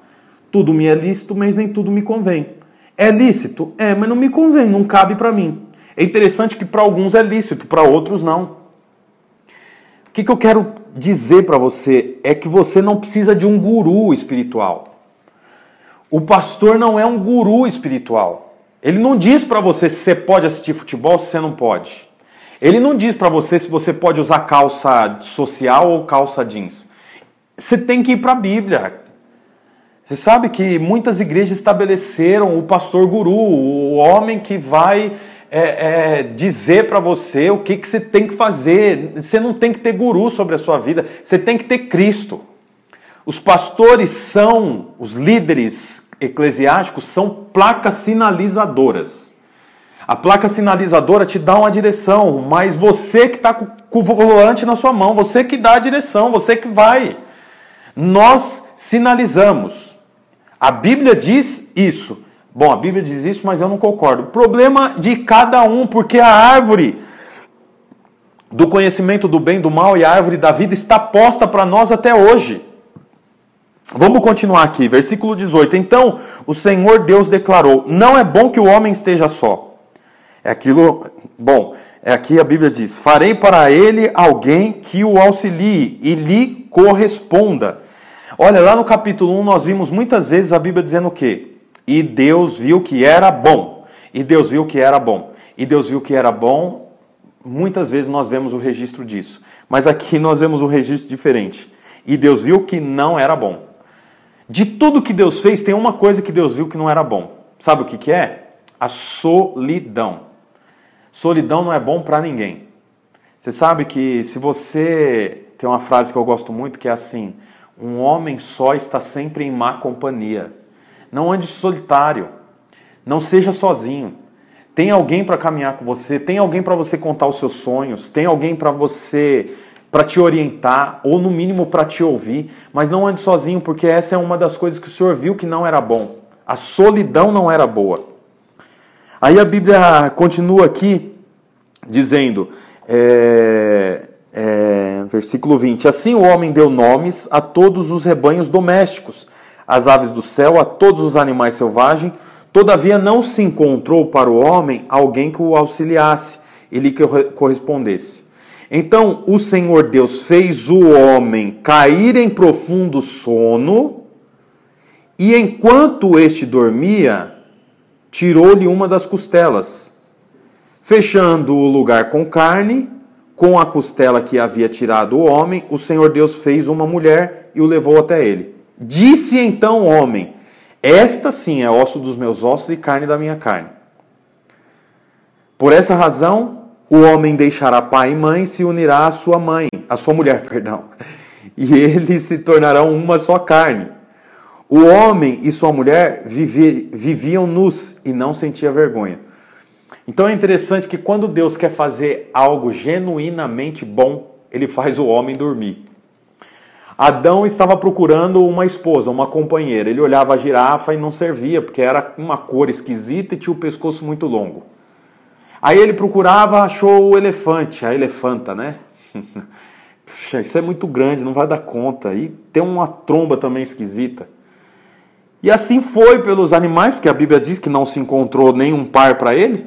Speaker 1: Tudo me é lícito, mas nem tudo me convém. É lícito? É, mas não me convém, não cabe para mim. É interessante que para alguns é lícito, para outros não. O que, que eu quero dizer para você é que você não precisa de um guru espiritual. O pastor não é um guru espiritual. Ele não diz para você se você pode assistir futebol, se você não pode. Ele não diz para você se você pode usar calça social ou calça jeans. Você tem que ir para a Bíblia. Você sabe que muitas igrejas estabeleceram o pastor guru, o homem que vai é, é, dizer para você o que, que você tem que fazer. Você não tem que ter guru sobre a sua vida, você tem que ter Cristo. Os pastores são, os líderes eclesiásticos são placas sinalizadoras. A placa sinalizadora te dá uma direção, mas você que está com o volante na sua mão, você que dá a direção, você que vai. Nós sinalizamos. A Bíblia diz isso. Bom, a Bíblia diz isso, mas eu não concordo. Problema de cada um, porque a árvore do conhecimento do bem e do mal e a árvore da vida está posta para nós até hoje. Vamos continuar aqui, versículo 18. Então o Senhor Deus declarou: Não é bom que o homem esteja só. É aquilo, bom, é aqui a Bíblia diz: Farei para ele alguém que o auxilie e lhe corresponda. Olha, lá no capítulo 1 nós vimos muitas vezes a Bíblia dizendo o quê? E Deus viu que era bom. E Deus viu que era bom. E Deus viu que era bom. Muitas vezes nós vemos o registro disso. Mas aqui nós vemos um registro diferente. E Deus viu que não era bom. De tudo que Deus fez, tem uma coisa que Deus viu que não era bom. Sabe o que, que é? A solidão. Solidão não é bom para ninguém. Você sabe que se você. Tem uma frase que eu gosto muito que é assim: um homem só está sempre em má companhia. Não ande solitário. Não seja sozinho. Tem alguém para caminhar com você, tem alguém para você contar os seus sonhos, tem alguém para você para te orientar ou no mínimo para te ouvir, mas não ande sozinho, porque essa é uma das coisas que o Senhor viu que não era bom. A solidão não era boa. Aí a Bíblia continua aqui dizendo, é, é, versículo 20: Assim o homem deu nomes a todos os rebanhos domésticos as aves do céu, a todos os animais selvagens, Todavia não se encontrou para o homem alguém que o auxiliasse e lhe correspondesse. Então o Senhor Deus fez o homem cair em profundo sono, e enquanto este dormia, tirou-lhe uma das costelas, fechando o lugar com carne, com a costela que havia tirado o homem, o Senhor Deus fez uma mulher e o levou até ele. Disse então o homem: Esta sim é osso dos meus ossos e carne da minha carne. Por essa razão, o homem deixará pai e mãe se unirá à sua mãe, à sua mulher, perdão, e eles se tornarão uma só carne. O homem e sua mulher viviam nus e não sentia vergonha. Então é interessante que quando Deus quer fazer algo genuinamente bom, ele faz o homem dormir. Adão estava procurando uma esposa, uma companheira. Ele olhava a girafa e não servia, porque era uma cor esquisita e tinha o pescoço muito longo. Aí ele procurava, achou o elefante, a elefanta, né? Puxa, isso é muito grande, não vai dar conta. E tem uma tromba também esquisita. E assim foi pelos animais, porque a Bíblia diz que não se encontrou nenhum par para ele.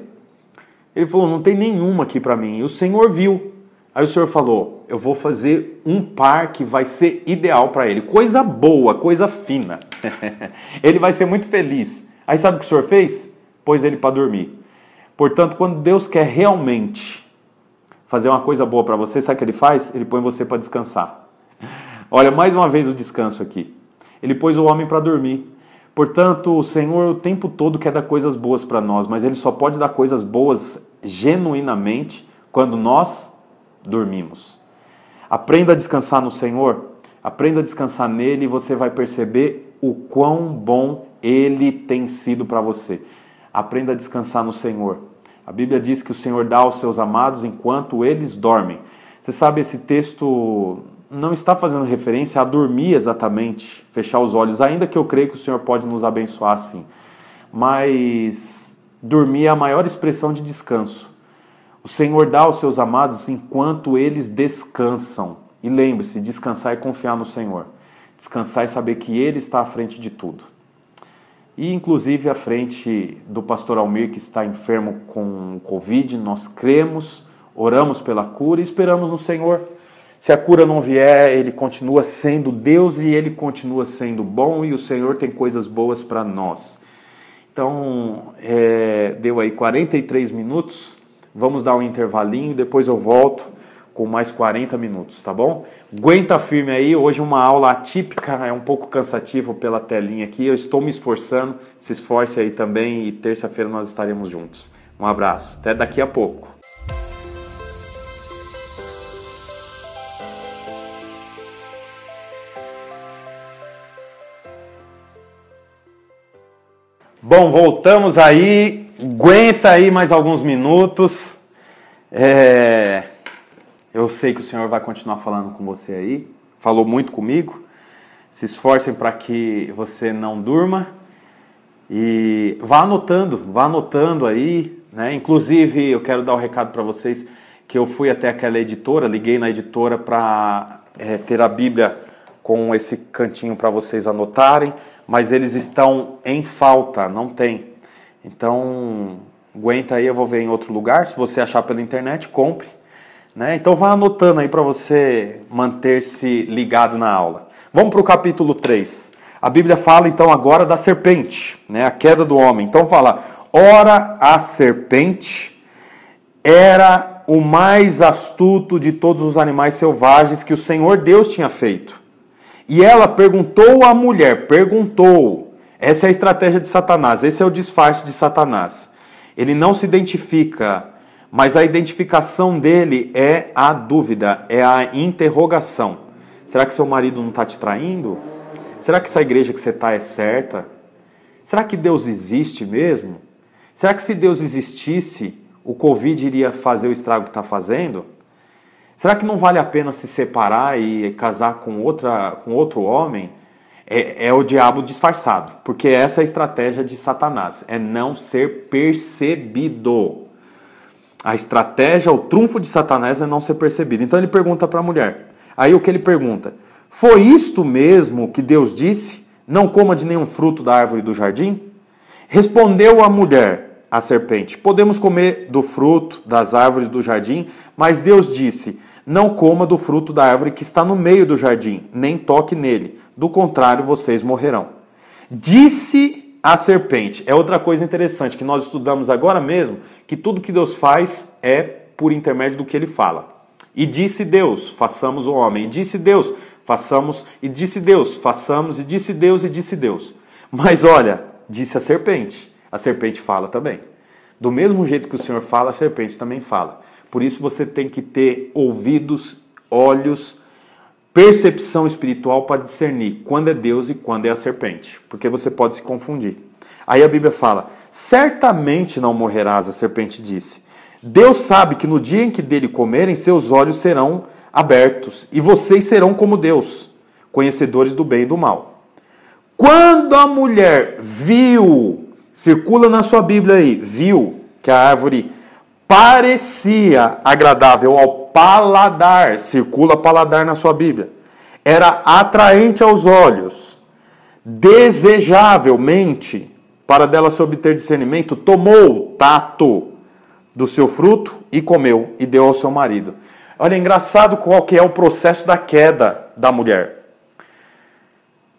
Speaker 1: Ele falou: não tem nenhuma aqui para mim. E o Senhor viu. Aí o Senhor falou: eu vou fazer um par que vai ser ideal para ele. Coisa boa, coisa fina. ele vai ser muito feliz. Aí sabe o que o Senhor fez? Pôs ele para dormir. Portanto, quando Deus quer realmente fazer uma coisa boa para você, sabe o que ele faz? Ele põe você para descansar. Olha, mais uma vez o descanso aqui. Ele pôs o homem para dormir. Portanto, o Senhor o tempo todo quer dar coisas boas para nós, mas ele só pode dar coisas boas genuinamente quando nós dormimos. Aprenda a descansar no Senhor, aprenda a descansar nele e você vai perceber o quão bom ele tem sido para você. Aprenda a descansar no Senhor. A Bíblia diz que o Senhor dá aos seus amados enquanto eles dormem. Você sabe, esse texto não está fazendo referência a dormir exatamente, fechar os olhos, ainda que eu creio que o Senhor pode nos abençoar assim. Mas dormir é a maior expressão de descanso. O Senhor dá aos seus amados enquanto eles descansam. E lembre-se, descansar é confiar no Senhor. Descansar é saber que Ele está à frente de tudo e inclusive à frente do pastor Almir que está enfermo com Covid. Nós cremos, oramos pela cura e esperamos no Senhor. Se a cura não vier, ele continua sendo Deus e ele continua sendo bom e o Senhor tem coisas boas para nós. Então, é, deu aí 43 minutos. Vamos dar um intervalinho, depois eu volto com mais 40 minutos, tá bom? Aguenta firme aí, hoje uma aula atípica, é um pouco cansativo pela telinha aqui, eu estou me esforçando, se esforce aí também e terça-feira nós estaremos juntos. Um abraço, até daqui a pouco. Bom, voltamos aí, aguenta aí mais alguns minutos. É... Eu sei que o Senhor vai continuar falando com você aí. Falou muito comigo. Se esforcem para que você não durma e vá anotando, vá anotando aí, né? Inclusive, eu quero dar o um recado para vocês que eu fui até aquela editora, liguei na editora para é, ter a Bíblia com esse cantinho para vocês anotarem, mas eles estão em falta, não tem. Então, aguenta aí, eu vou ver em outro lugar. Se você achar pela internet, compre né? Então vá anotando aí para você manter-se ligado na aula. Vamos para o capítulo 3. A Bíblia fala então agora da serpente, né? a queda do homem. Então fala: ora a serpente era o mais astuto de todos os animais selvagens que o Senhor Deus tinha feito. E ela perguntou à mulher, perguntou. Essa é a estratégia de Satanás, esse é o disfarce de Satanás. Ele não se identifica mas a identificação dele é a dúvida, é a interrogação. Será que seu marido não está te traindo? Será que essa igreja que você está é certa? Será que Deus existe mesmo? Será que se Deus existisse, o Covid iria fazer o estrago que está fazendo? Será que não vale a pena se separar e casar com, outra, com outro homem? É, é o diabo disfarçado, porque essa é a estratégia de Satanás, é não ser percebido. A estratégia, o trunfo de Satanás é não ser percebido. Então ele pergunta para a mulher. Aí o que ele pergunta? Foi isto mesmo que Deus disse? Não coma de nenhum fruto da árvore do jardim? Respondeu a mulher, a serpente: Podemos comer do fruto das árvores do jardim, mas Deus disse: Não coma do fruto da árvore que está no meio do jardim, nem toque nele, do contrário vocês morrerão. Disse a serpente. É outra coisa interessante que nós estudamos agora mesmo, que tudo que Deus faz é por intermédio do que ele fala. E disse Deus, façamos o homem. E disse Deus, façamos. E disse Deus, façamos. E disse Deus, e disse Deus. Mas olha, disse a serpente. A serpente fala também. Do mesmo jeito que o Senhor fala, a serpente também fala. Por isso você tem que ter ouvidos, olhos, percepção espiritual para discernir quando é Deus e quando é a serpente, porque você pode se confundir. Aí a Bíblia fala: certamente não morrerás, a serpente disse. Deus sabe que no dia em que dele comerem, seus olhos serão abertos e vocês serão como Deus, conhecedores do bem e do mal. Quando a mulher viu, circula na sua Bíblia aí, viu que a árvore parecia agradável ao paladar, circula paladar na sua Bíblia, era atraente aos olhos, desejavelmente, para dela se obter discernimento, tomou tato do seu fruto e comeu e deu ao seu marido. Olha, é engraçado qual que é o processo da queda da mulher.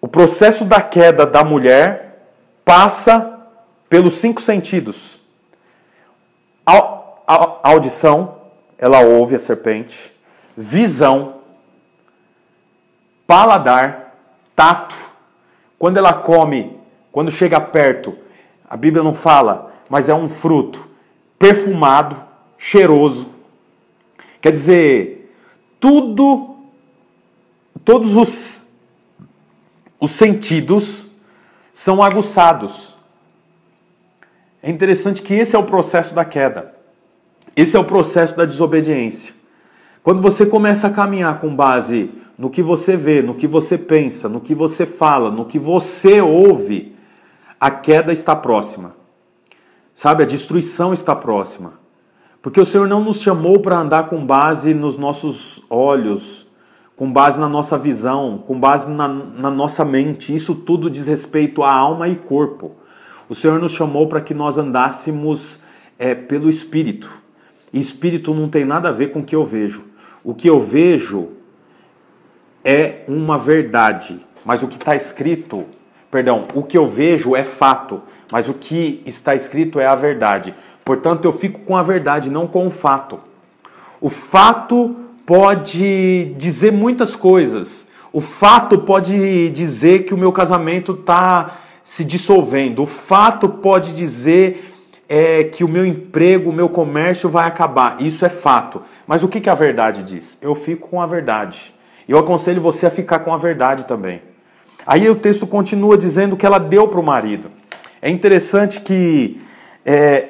Speaker 1: O processo da queda da mulher passa pelos cinco sentidos. Audição, ela ouve a serpente. Visão, paladar, tato. Quando ela come, quando chega perto, a Bíblia não fala, mas é um fruto perfumado, cheiroso. Quer dizer, tudo, todos os, os sentidos são aguçados. É interessante que esse é o processo da queda. Esse é o processo da desobediência. Quando você começa a caminhar com base no que você vê, no que você pensa, no que você fala, no que você ouve, a queda está próxima. Sabe, a destruição está próxima. Porque o Senhor não nos chamou para andar com base nos nossos olhos, com base na nossa visão, com base na, na nossa mente. Isso tudo diz respeito à alma e corpo. O Senhor nos chamou para que nós andássemos é, pelo Espírito. Espírito não tem nada a ver com o que eu vejo. O que eu vejo é uma verdade, mas o que está escrito Perdão, o que eu vejo é fato, mas o que está escrito é a verdade. Portanto, eu fico com a verdade, não com o fato. O fato pode dizer muitas coisas. O fato pode dizer que o meu casamento está se dissolvendo. O fato pode dizer é, que o meu emprego, o meu comércio vai acabar. Isso é fato. Mas o que, que a verdade diz? Eu fico com a verdade. E eu aconselho você a ficar com a verdade também. Aí o texto continua dizendo que ela deu para o marido. É interessante que é,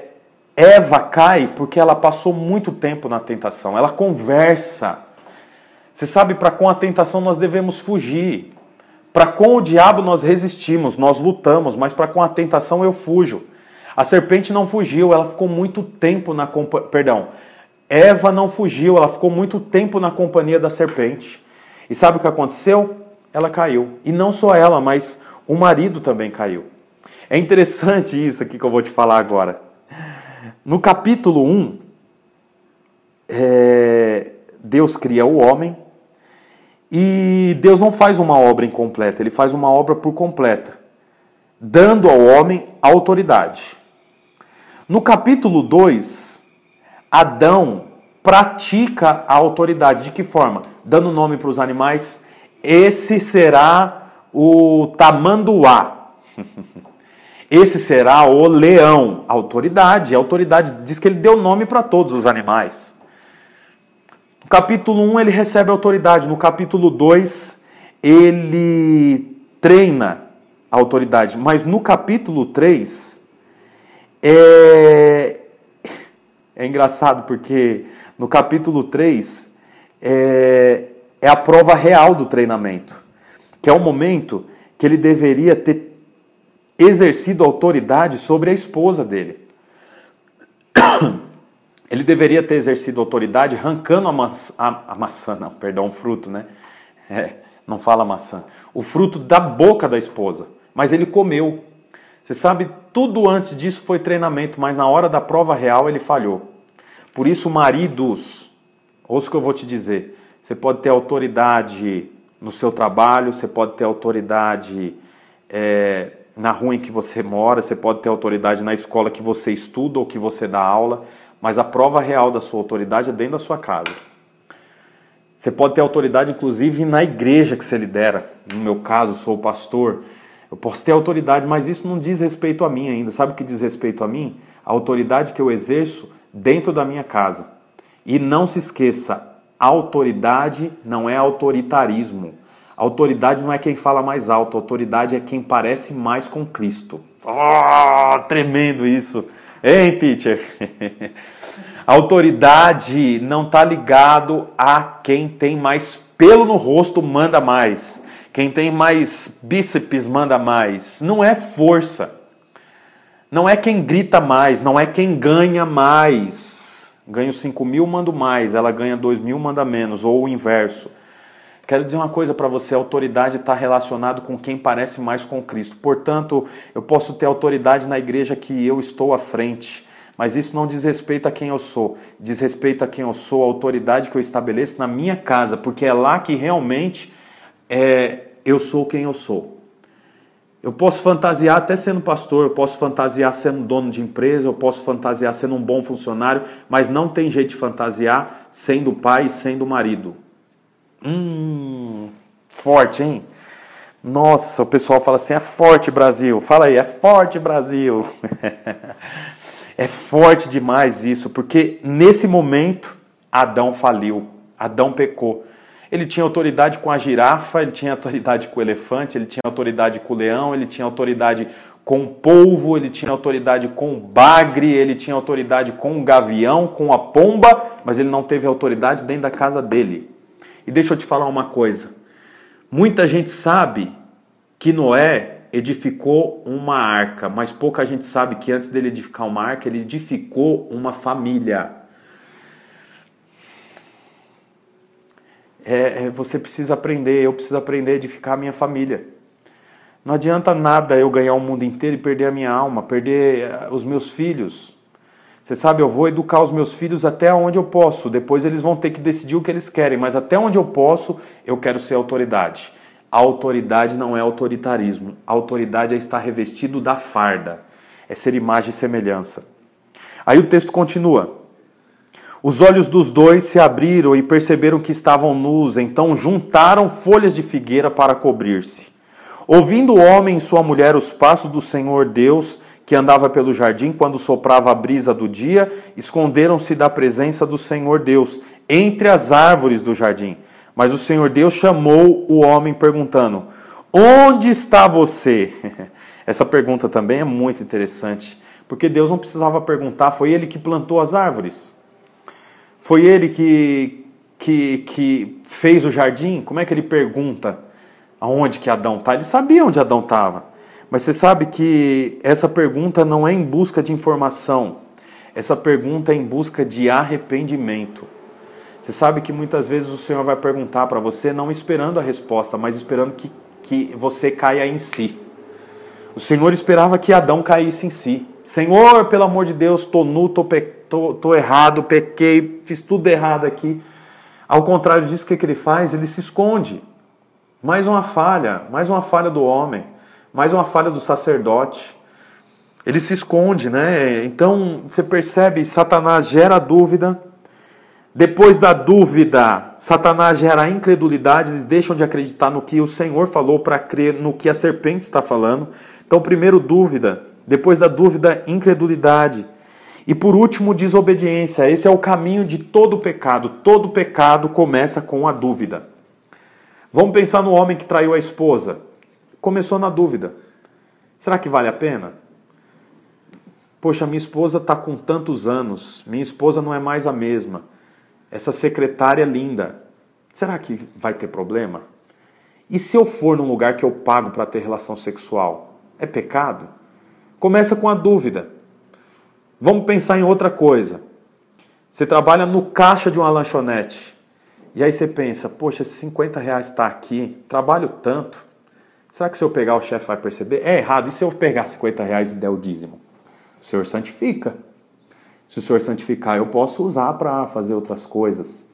Speaker 1: Eva cai porque ela passou muito tempo na tentação. Ela conversa. Você sabe, para com a tentação nós devemos fugir. Para com o diabo nós resistimos, nós lutamos, mas para com a tentação eu fujo. A serpente não fugiu, ela ficou muito tempo na companhia. Perdão. Eva não fugiu, ela ficou muito tempo na companhia da serpente. E sabe o que aconteceu? ela caiu. E não só ela, mas o marido também caiu. É interessante isso aqui que eu vou te falar agora. No capítulo 1, é, Deus cria o homem e Deus não faz uma obra incompleta, ele faz uma obra por completa, dando ao homem autoridade. No capítulo 2, Adão pratica a autoridade. De que forma? Dando nome para os animais, esse será o tamanduá. Esse será o leão, autoridade. A autoridade diz que ele deu nome para todos os animais. No capítulo 1 ele recebe autoridade, no capítulo 2 ele treina a autoridade, mas no capítulo 3 é, é engraçado porque no capítulo 3 é, é a prova real do treinamento, que é o momento que ele deveria ter exercido autoridade sobre a esposa dele. Ele deveria ter exercido autoridade arrancando a maçã, a, a maçã não, perdão, o fruto, né? É, não fala maçã. O fruto da boca da esposa. Mas ele comeu. Você sabe, tudo antes disso foi treinamento, mas na hora da prova real ele falhou. Por isso, maridos, ouça o que eu vou te dizer. Você pode ter autoridade no seu trabalho, você pode ter autoridade é, na rua em que você mora, você pode ter autoridade na escola que você estuda ou que você dá aula, mas a prova real da sua autoridade é dentro da sua casa. Você pode ter autoridade, inclusive, na igreja que você lidera. No meu caso, sou pastor. Eu posso ter autoridade, mas isso não diz respeito a mim ainda. Sabe o que diz respeito a mim? A autoridade que eu exerço dentro da minha casa. E não se esqueça, autoridade não é autoritarismo. Autoridade não é quem fala mais alto, autoridade é quem parece mais com Cristo. Oh, tremendo isso. Hein, teacher? autoridade não está ligado a quem tem mais pelo no rosto manda mais. Quem tem mais bíceps manda mais. Não é força. Não é quem grita mais, não é quem ganha mais. Ganho 5 mil, mando mais. Ela ganha 2 mil, manda menos. Ou o inverso. Quero dizer uma coisa para você: a autoridade está relacionado com quem parece mais com Cristo. Portanto, eu posso ter autoridade na igreja que eu estou à frente. Mas isso não diz respeito a quem eu sou, diz respeito a quem eu sou, a autoridade que eu estabeleço na minha casa, porque é lá que realmente é, eu sou quem eu sou. Eu posso fantasiar até sendo pastor, eu posso fantasiar sendo dono de empresa, eu posso fantasiar sendo um bom funcionário, mas não tem jeito de fantasiar sendo pai e sendo marido. Hum, forte, hein? Nossa, o pessoal fala assim: é forte Brasil. Fala aí, é forte Brasil. é forte demais isso, porque nesse momento Adão faliu, Adão pecou. Ele tinha autoridade com a girafa, ele tinha autoridade com o elefante, ele tinha autoridade com o leão, ele tinha autoridade com o polvo, ele tinha autoridade com o bagre, ele tinha autoridade com o gavião, com a pomba, mas ele não teve autoridade dentro da casa dele. E deixa eu te falar uma coisa. Muita gente sabe que Noé edificou uma arca, mas pouca gente sabe que antes dele edificar uma arca, ele edificou uma família. É, é, você precisa aprender, eu preciso aprender a edificar a minha família. Não adianta nada eu ganhar o mundo inteiro e perder a minha alma, perder eh, os meus filhos. Você sabe, eu vou educar os meus filhos até onde eu posso. Depois eles vão ter que decidir o que eles querem, mas até onde eu posso, eu quero ser autoridade. A autoridade não é autoritarismo. Autoridade é estar revestido da farda. É ser imagem e semelhança. Aí o texto continua. Os olhos dos dois se abriram e perceberam que estavam nus, então juntaram folhas de figueira para cobrir-se. Ouvindo o homem e sua mulher os passos do Senhor Deus, que andava pelo jardim quando soprava a brisa do dia, esconderam-se da presença do Senhor Deus entre as árvores do jardim. Mas o Senhor Deus chamou o homem perguntando: Onde está você? Essa pergunta também é muito interessante, porque Deus não precisava perguntar, foi ele que plantou as árvores. Foi ele que, que, que fez o jardim? Como é que ele pergunta aonde que Adão está? Ele sabia onde Adão estava. Mas você sabe que essa pergunta não é em busca de informação. Essa pergunta é em busca de arrependimento. Você sabe que muitas vezes o Senhor vai perguntar para você, não esperando a resposta, mas esperando que, que você caia em si. O Senhor esperava que Adão caísse em si. Senhor, pelo amor de Deus, estou nu, estou tô, tô errado, pequei, fiz tudo errado aqui. Ao contrário disso, o que, que ele faz? Ele se esconde. Mais uma falha, mais uma falha do homem, mais uma falha do sacerdote. Ele se esconde, né? Então você percebe, Satanás gera dúvida. Depois da dúvida, Satanás gera incredulidade, eles deixam de acreditar no que o Senhor falou para crer no que a serpente está falando. Então, primeiro, dúvida. Depois da dúvida, incredulidade. E por último, desobediência. Esse é o caminho de todo pecado. Todo pecado começa com a dúvida. Vamos pensar no homem que traiu a esposa. Começou na dúvida. Será que vale a pena? Poxa, minha esposa está com tantos anos, minha esposa não é mais a mesma. Essa secretária é linda. Será que vai ter problema? E se eu for num lugar que eu pago para ter relação sexual? É pecado? Começa com a dúvida. Vamos pensar em outra coisa. Você trabalha no caixa de uma lanchonete. E aí você pensa, poxa, esses 50 reais está aqui, trabalho tanto. Será que se eu pegar o chefe vai perceber? É errado. E se eu pegar 50 reais e der o dízimo? O Senhor santifica. Se o Senhor santificar, eu posso usar para fazer outras coisas.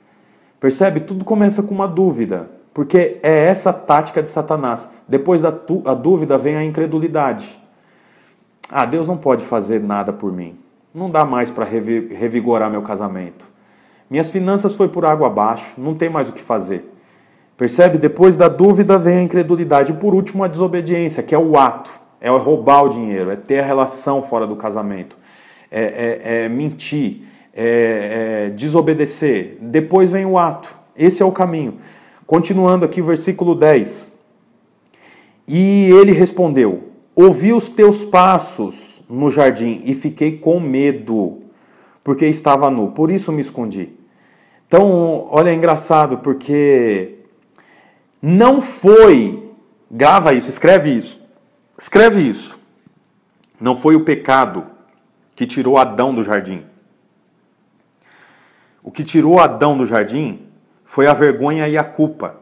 Speaker 1: Percebe? Tudo começa com uma dúvida. Porque é essa tática de Satanás. Depois da dúvida vem a incredulidade. Ah, Deus não pode fazer nada por mim. Não dá mais para revigorar meu casamento. Minhas finanças foi por água abaixo, não tem mais o que fazer. Percebe? Depois da dúvida vem a incredulidade. E por último, a desobediência, que é o ato. É roubar o dinheiro, é ter a relação fora do casamento. É, é, é mentir, é, é desobedecer. Depois vem o ato. Esse é o caminho. Continuando aqui, versículo 10. E ele respondeu: Ouvi os teus passos no jardim e fiquei com medo, porque estava nu, por isso me escondi. Então, olha, é engraçado, porque não foi, grava isso, escreve isso, escreve isso. Não foi o pecado que tirou Adão do jardim. O que tirou Adão do jardim foi a vergonha e a culpa,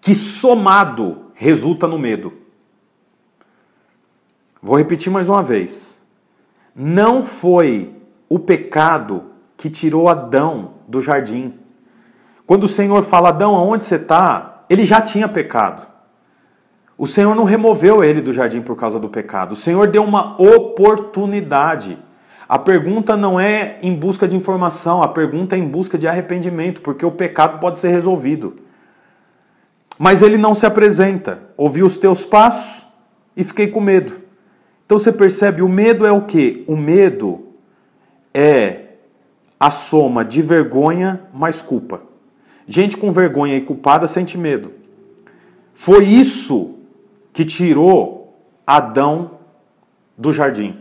Speaker 1: que somado resulta no medo. Vou repetir mais uma vez. Não foi o pecado que tirou Adão do jardim. Quando o Senhor fala, Adão, aonde você está? Ele já tinha pecado. O Senhor não removeu ele do jardim por causa do pecado. O Senhor deu uma oportunidade. A pergunta não é em busca de informação, a pergunta é em busca de arrependimento, porque o pecado pode ser resolvido. Mas ele não se apresenta. Ouvi os teus passos e fiquei com medo. Então você percebe, o medo é o que? O medo é a soma de vergonha mais culpa. Gente com vergonha e culpada sente medo. Foi isso que tirou Adão do jardim.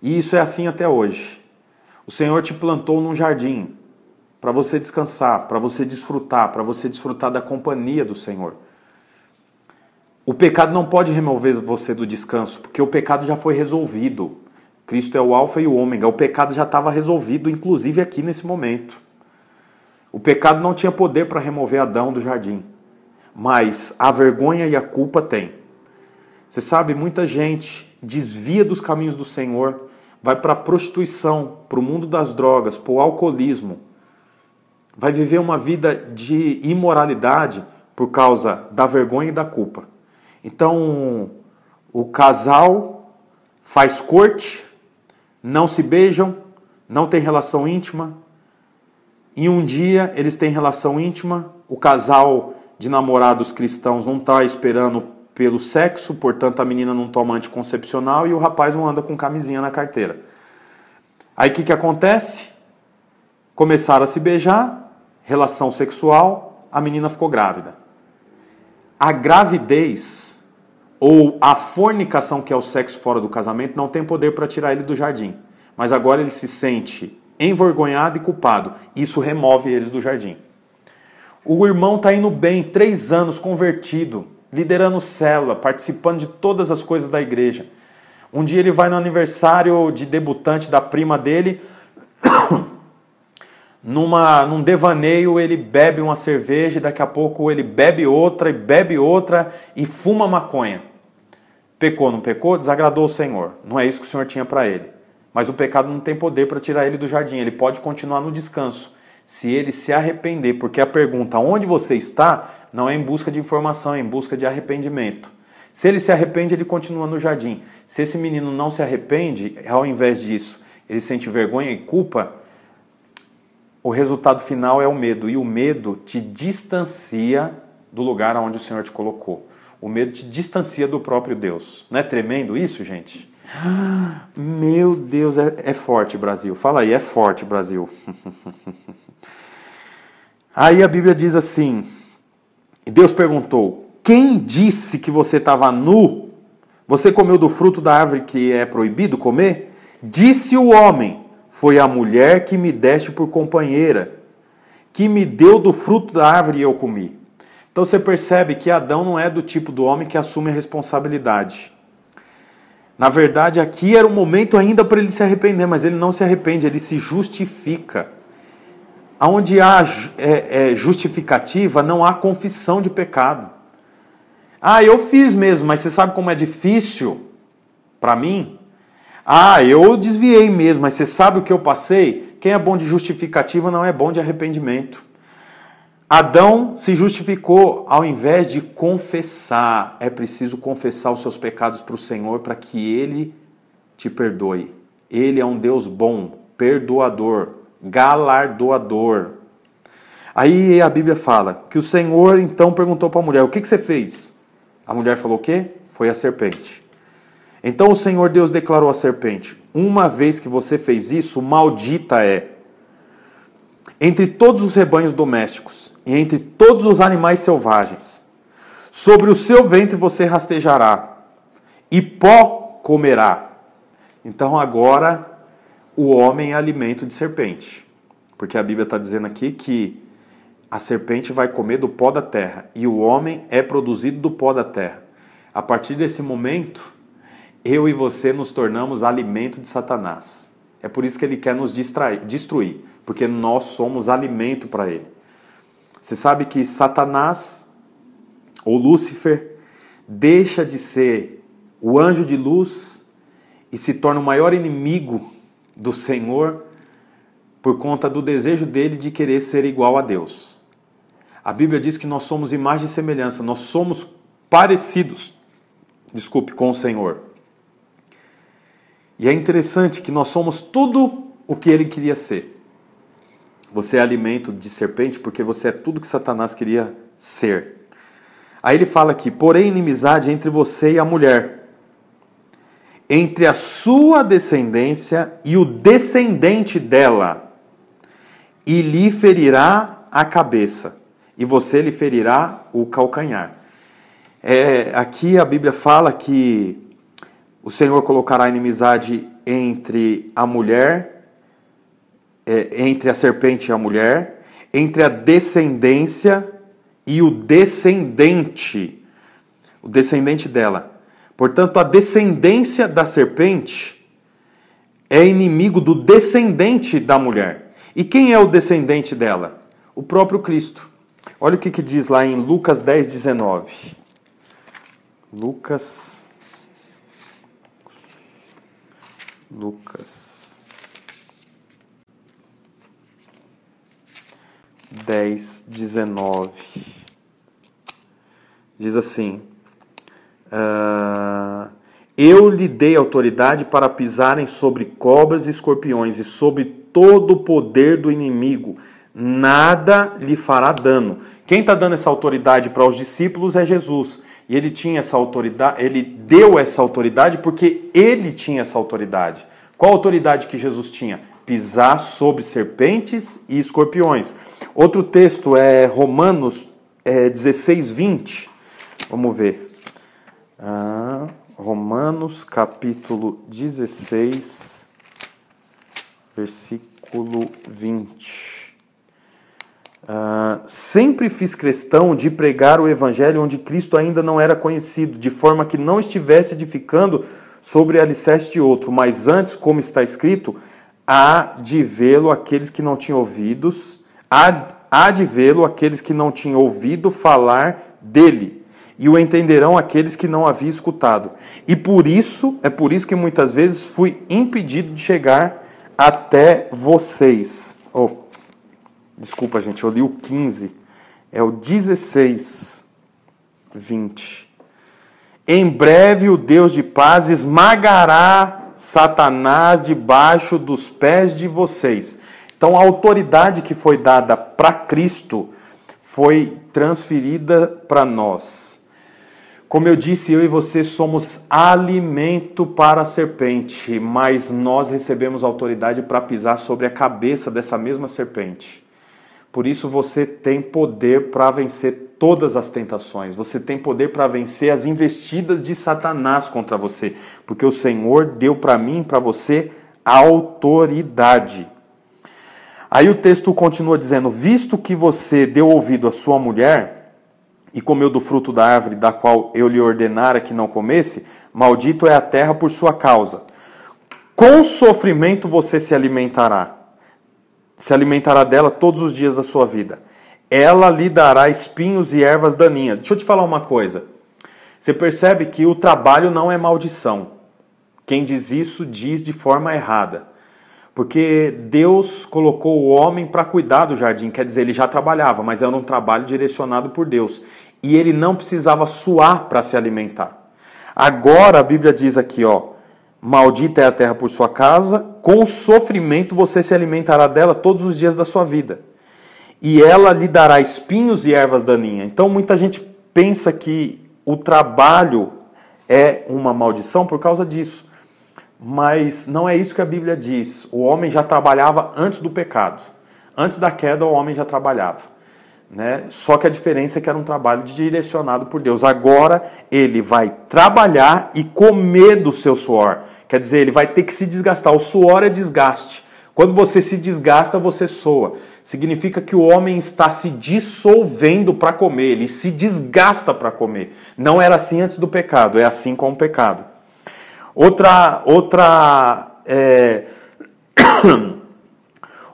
Speaker 1: E isso é assim até hoje. O Senhor te plantou num jardim para você descansar, para você desfrutar, para você desfrutar da companhia do Senhor. O pecado não pode remover você do descanso, porque o pecado já foi resolvido. Cristo é o Alfa e o Ômega. O pecado já estava resolvido, inclusive aqui nesse momento. O pecado não tinha poder para remover Adão do jardim, mas a vergonha e a culpa tem. Você sabe, muita gente desvia dos caminhos do Senhor vai para a prostituição, para o mundo das drogas, para o alcoolismo, vai viver uma vida de imoralidade por causa da vergonha e da culpa. Então, o casal faz corte, não se beijam, não tem relação íntima. Em um dia eles têm relação íntima, o casal de namorados cristãos não está esperando pelo sexo, portanto a menina não toma anticoncepcional e o rapaz não anda com camisinha na carteira. Aí o que, que acontece? Começaram a se beijar, relação sexual, a menina ficou grávida. A gravidez ou a fornicação, que é o sexo fora do casamento, não tem poder para tirar ele do jardim. Mas agora ele se sente envergonhado e culpado. Isso remove eles do jardim. O irmão está indo bem, três anos convertido, liderando célula, participando de todas as coisas da igreja. Um dia ele vai no aniversário de debutante da prima dele, numa, num devaneio ele bebe uma cerveja, e daqui a pouco ele bebe outra e bebe outra e fuma maconha. Pecou, não pecou? Desagradou o Senhor. Não é isso que o Senhor tinha para ele. Mas o pecado não tem poder para tirar ele do jardim, ele pode continuar no descanso se ele se arrepender, porque a pergunta onde você está não é em busca de informação, é em busca de arrependimento. Se ele se arrepende, ele continua no jardim. Se esse menino não se arrepende, ao invés disso, ele sente vergonha e culpa, o resultado final é o medo. E o medo te distancia do lugar onde o Senhor te colocou. O medo te distancia do próprio Deus. Não é tremendo isso, gente? Meu Deus, é, é forte, Brasil. Fala aí, é forte, Brasil. aí a Bíblia diz assim: Deus perguntou: Quem disse que você estava nu? Você comeu do fruto da árvore que é proibido comer? Disse o homem: Foi a mulher que me deste por companheira, que me deu do fruto da árvore e eu comi. Então você percebe que Adão não é do tipo do homem que assume a responsabilidade. Na verdade, aqui era o momento ainda para ele se arrepender, mas ele não se arrepende, ele se justifica. Onde há é, é, justificativa, não há confissão de pecado. Ah, eu fiz mesmo, mas você sabe como é difícil para mim? Ah, eu desviei mesmo, mas você sabe o que eu passei? Quem é bom de justificativa não é bom de arrependimento. Adão se justificou ao invés de confessar. É preciso confessar os seus pecados para o Senhor para que ele te perdoe. Ele é um Deus bom, perdoador, galardoador. Aí a Bíblia fala que o Senhor então perguntou para a mulher: O que, que você fez? A mulher falou: O quê? Foi a serpente. Então o Senhor Deus declarou à serpente: Uma vez que você fez isso, maldita é. Entre todos os rebanhos domésticos e entre todos os animais selvagens, sobre o seu ventre você rastejará, e pó comerá. Então agora o homem é alimento de serpente. Porque a Bíblia está dizendo aqui que a serpente vai comer do pó da terra e o homem é produzido do pó da terra. A partir desse momento, eu e você nos tornamos alimento de Satanás. É por isso que ele quer nos distrair, destruir, porque nós somos alimento para ele. Você sabe que Satanás, ou Lúcifer, deixa de ser o anjo de luz e se torna o maior inimigo do Senhor por conta do desejo dele de querer ser igual a Deus. A Bíblia diz que nós somos imagem e semelhança, nós somos parecidos, desculpe, com o Senhor. E é interessante que nós somos tudo o que ele queria ser. Você é alimento de serpente porque você é tudo que Satanás queria ser. Aí ele fala aqui: porém, inimizade entre você e a mulher, entre a sua descendência e o descendente dela, e lhe ferirá a cabeça, e você lhe ferirá o calcanhar. É, aqui a Bíblia fala que o Senhor colocará inimizade entre a mulher, é, entre a serpente e a mulher, entre a descendência e o descendente, o descendente dela. Portanto, a descendência da serpente é inimigo do descendente da mulher. E quem é o descendente dela? O próprio Cristo. Olha o que, que diz lá em Lucas 10, 19. Lucas Lucas 10, 19. Diz assim: uh, Eu lhe dei autoridade para pisarem sobre cobras e escorpiões e sobre todo o poder do inimigo. Nada lhe fará dano. Quem está dando essa autoridade para os discípulos é Jesus. E ele tinha essa autoridade, ele deu essa autoridade porque ele tinha essa autoridade. Qual autoridade que Jesus tinha? Pisar sobre serpentes e escorpiões. Outro texto é Romanos é, 16, 20. Vamos ver. Ah, Romanos capítulo 16, versículo 20. Uh, sempre fiz questão de pregar o evangelho onde Cristo ainda não era conhecido, de forma que não estivesse edificando sobre alicerce de outro, mas antes, como está escrito, há de vê-lo aqueles que não tinham ouvidos, há, há de vê-lo aqueles que não tinham ouvido falar dele, e o entenderão aqueles que não haviam escutado. E por isso, é por isso que muitas vezes fui impedido de chegar até vocês. Oh, Desculpa, gente, eu li o 15. É o 16, 20. Em breve o Deus de paz esmagará Satanás debaixo dos pés de vocês. Então a autoridade que foi dada para Cristo foi transferida para nós. Como eu disse, eu e você somos alimento para a serpente, mas nós recebemos autoridade para pisar sobre a cabeça dessa mesma serpente. Por isso você tem poder para vencer todas as tentações. Você tem poder para vencer as investidas de Satanás contra você, porque o Senhor deu para mim e para você autoridade. Aí o texto continua dizendo: Visto que você deu ouvido à sua mulher e comeu do fruto da árvore da qual eu lhe ordenara que não comesse, maldito é a terra por sua causa. Com sofrimento você se alimentará se alimentará dela todos os dias da sua vida. Ela lhe dará espinhos e ervas daninhas. Deixa eu te falar uma coisa. Você percebe que o trabalho não é maldição. Quem diz isso diz de forma errada. Porque Deus colocou o homem para cuidar do jardim, quer dizer, ele já trabalhava, mas era um trabalho direcionado por Deus. E ele não precisava suar para se alimentar. Agora a Bíblia diz aqui, ó, maldita é a terra por sua casa, com sofrimento você se alimentará dela todos os dias da sua vida. E ela lhe dará espinhos e ervas daninhas. Então muita gente pensa que o trabalho é uma maldição por causa disso. Mas não é isso que a Bíblia diz. O homem já trabalhava antes do pecado. Antes da queda, o homem já trabalhava. Né? Só que a diferença é que era um trabalho direcionado por Deus. Agora ele vai trabalhar e comer do seu suor. Quer dizer, ele vai ter que se desgastar. O suor é desgaste. Quando você se desgasta, você soa. Significa que o homem está se dissolvendo para comer, ele se desgasta para comer. Não era assim antes do pecado, é assim com o pecado. Outra, outra, é...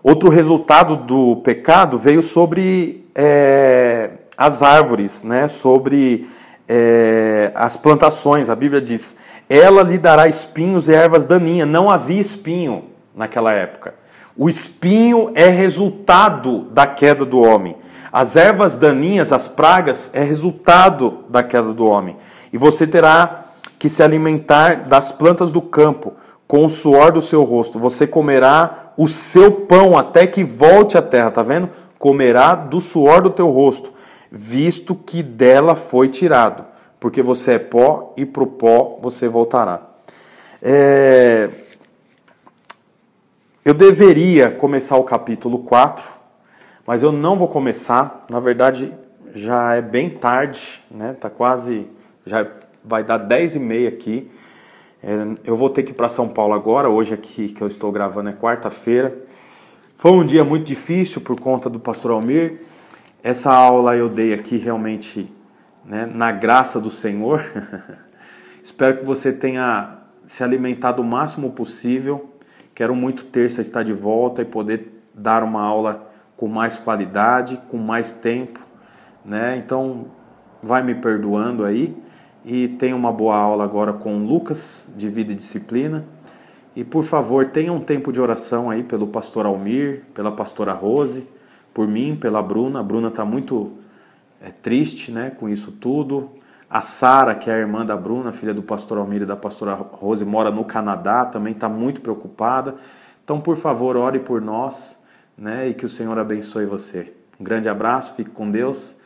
Speaker 1: outro resultado do pecado veio sobre é, as árvores, né? sobre é, as plantações. A Bíblia diz: ela lhe dará espinhos e ervas daninhas. Não havia espinho naquela época. O espinho é resultado da queda do homem. As ervas daninhas, as pragas, é resultado da queda do homem. E você terá que se alimentar das plantas do campo, com o suor do seu rosto. Você comerá o seu pão até que volte à terra, tá vendo? Comerá do suor do teu rosto, visto que dela foi tirado, porque você é pó e pro pó você voltará. É... Eu deveria começar o capítulo 4, mas eu não vou começar. Na verdade, já é bem tarde, né? Tá quase já vai dar 10 e meia aqui. É, eu vou ter que ir para São Paulo agora, hoje aqui que eu estou gravando é quarta-feira. Foi um dia muito difícil por conta do pastor Almir. Essa aula eu dei aqui realmente né, na graça do Senhor. Espero que você tenha se alimentado o máximo possível. Quero muito terça estar de volta e poder dar uma aula com mais qualidade, com mais tempo, né? Então, vai me perdoando aí e tenha uma boa aula agora com Lucas de Vida e Disciplina. E por favor, tenha um tempo de oração aí pelo pastor Almir, pela pastora Rose, por mim, pela Bruna. A Bruna está muito é, triste né, com isso tudo. A Sara, que é a irmã da Bruna, filha do pastor Almir e da pastora Rose, mora no Canadá, também está muito preocupada. Então, por favor, ore por nós né, e que o Senhor abençoe você. Um grande abraço, fique com Deus.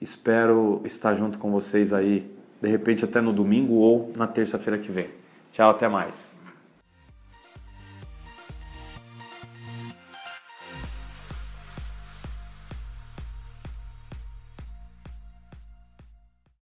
Speaker 1: Espero estar junto com vocês aí de repente até no domingo ou na terça-feira que vem. Tchau, até mais.